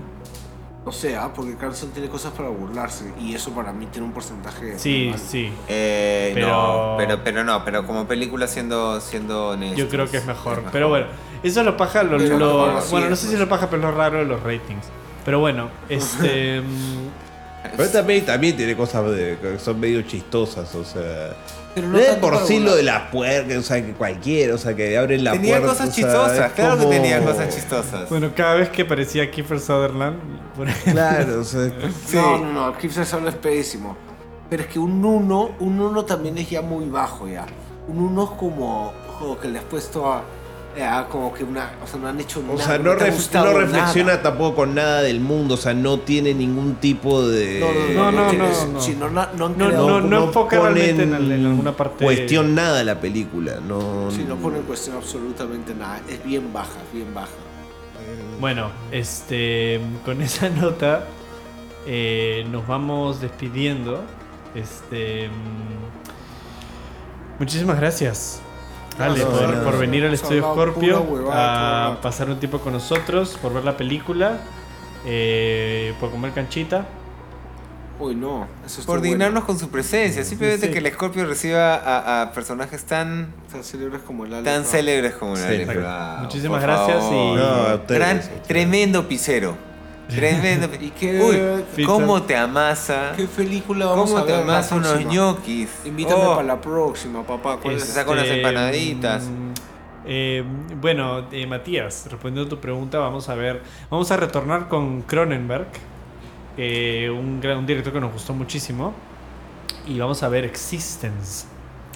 No sé, ah, porque Carlson tiene cosas para burlarse y eso para mí tiene un porcentaje. Sí, normal. sí. Eh, Pero- No, pero, pero no, pero como película siendo, siendo honestos, Yo creo que es mejor. Pero bueno, eso lo paja. Lo, bueno, no es, sé si pues. lo paja, pero es lo raro de los ratings. Pero bueno, este. mm, Pero también, también tiene cosas de- que son medio chistosas, o sea. Pero no tanto por sí lo de las puercas, o sea, que cualquiera, o sea, que abren la Tenía puerta. cosas o sea, chistosas, es claro que tenía cosas chistosas. bueno, cada vez que aparecía Kiefer Sutherland. por ejemplo, Claro, o sea. Sí. No, no, no, Keith Sesson es pésimo. Pero es que un 1, un 1 también es ya muy bajo ya. Un 1 es como, como que le has puesto a. ya, como que una. O sea, no han hecho O nada. sea, no, ha ref- no reflexiona nada. tampoco con nada del mundo, o sea, no tiene ningún tipo de. No, no, No, no, no, no, no, no. no, no, no No, no, no enfoca realmente en, ponen en alguna parte. Cuestión nada la película, no. Sí, no pone en cuestión absolutamente nada. Es bien baja, bien baja. Bueno, este, con esa nota eh, nos vamos despidiendo. Este, mm, muchísimas gracias, Ale, No, por, no, por no. venir al estudio Scorpio huevada a pasar un tiempo con nosotros, por ver la película, eh, por comer canchita. Uy, no. Eso es Por dignarnos con su presencia. Simplemente Sí. que el Scorpio reciba a, a personajes tan, Tan célebres como el Ale. tan célebres como el Sí. Muchísimas gracias favor. y- No, ustedes, Gran- tremendo pisero. Tremendo. ¿Y qué- Uy, Pizza. cómo te amasa. ¿Qué película vamos ¿Cómo a te ver? la amasa unos ñoquis? Invítame Oh, para la próxima, papá. ¿Cuál Se es? saca unas empanaditas. mm, eh, bueno, eh, Matías, respondiendo a tu pregunta, vamos a ver, vamos a retornar con Cronenberg, eh, un, gran- un director que nos gustó muchísimo, y vamos a ver Existence,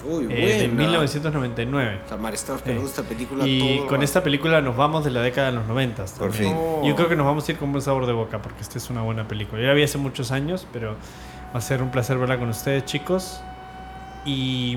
Uy, eh, de buena. 1999. Tamar, estaba esperando Eh, esta película Y todo con esta película nos vamos de la década de los 90. Por fin. No. Yo creo que nos vamos a ir con buen sabor de boca porque esta es una buena película. Yo la vi hace muchos años, pero va a ser un placer verla con ustedes, chicos. Y,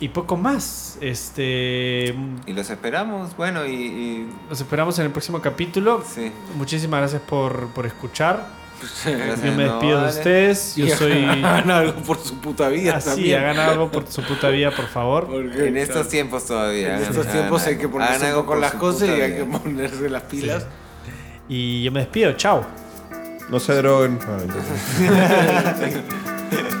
y poco más. Este, Y los esperamos. Bueno, y. y- los esperamos en el próximo capítulo. sí. Muchísimas gracias por, por escuchar. Gracias, Yo me no, despido de ustedes. Yo soy. hagan algo por su puta vida Así, también. hagan algo por su puta vida, por favor. Porque, En estos tiempos todavía. en estos hagan- tiempos hay que ponerse algo por las cosas y hay que ponerse las pilas. Y yo me despido. Chao. No se droguen. Ah,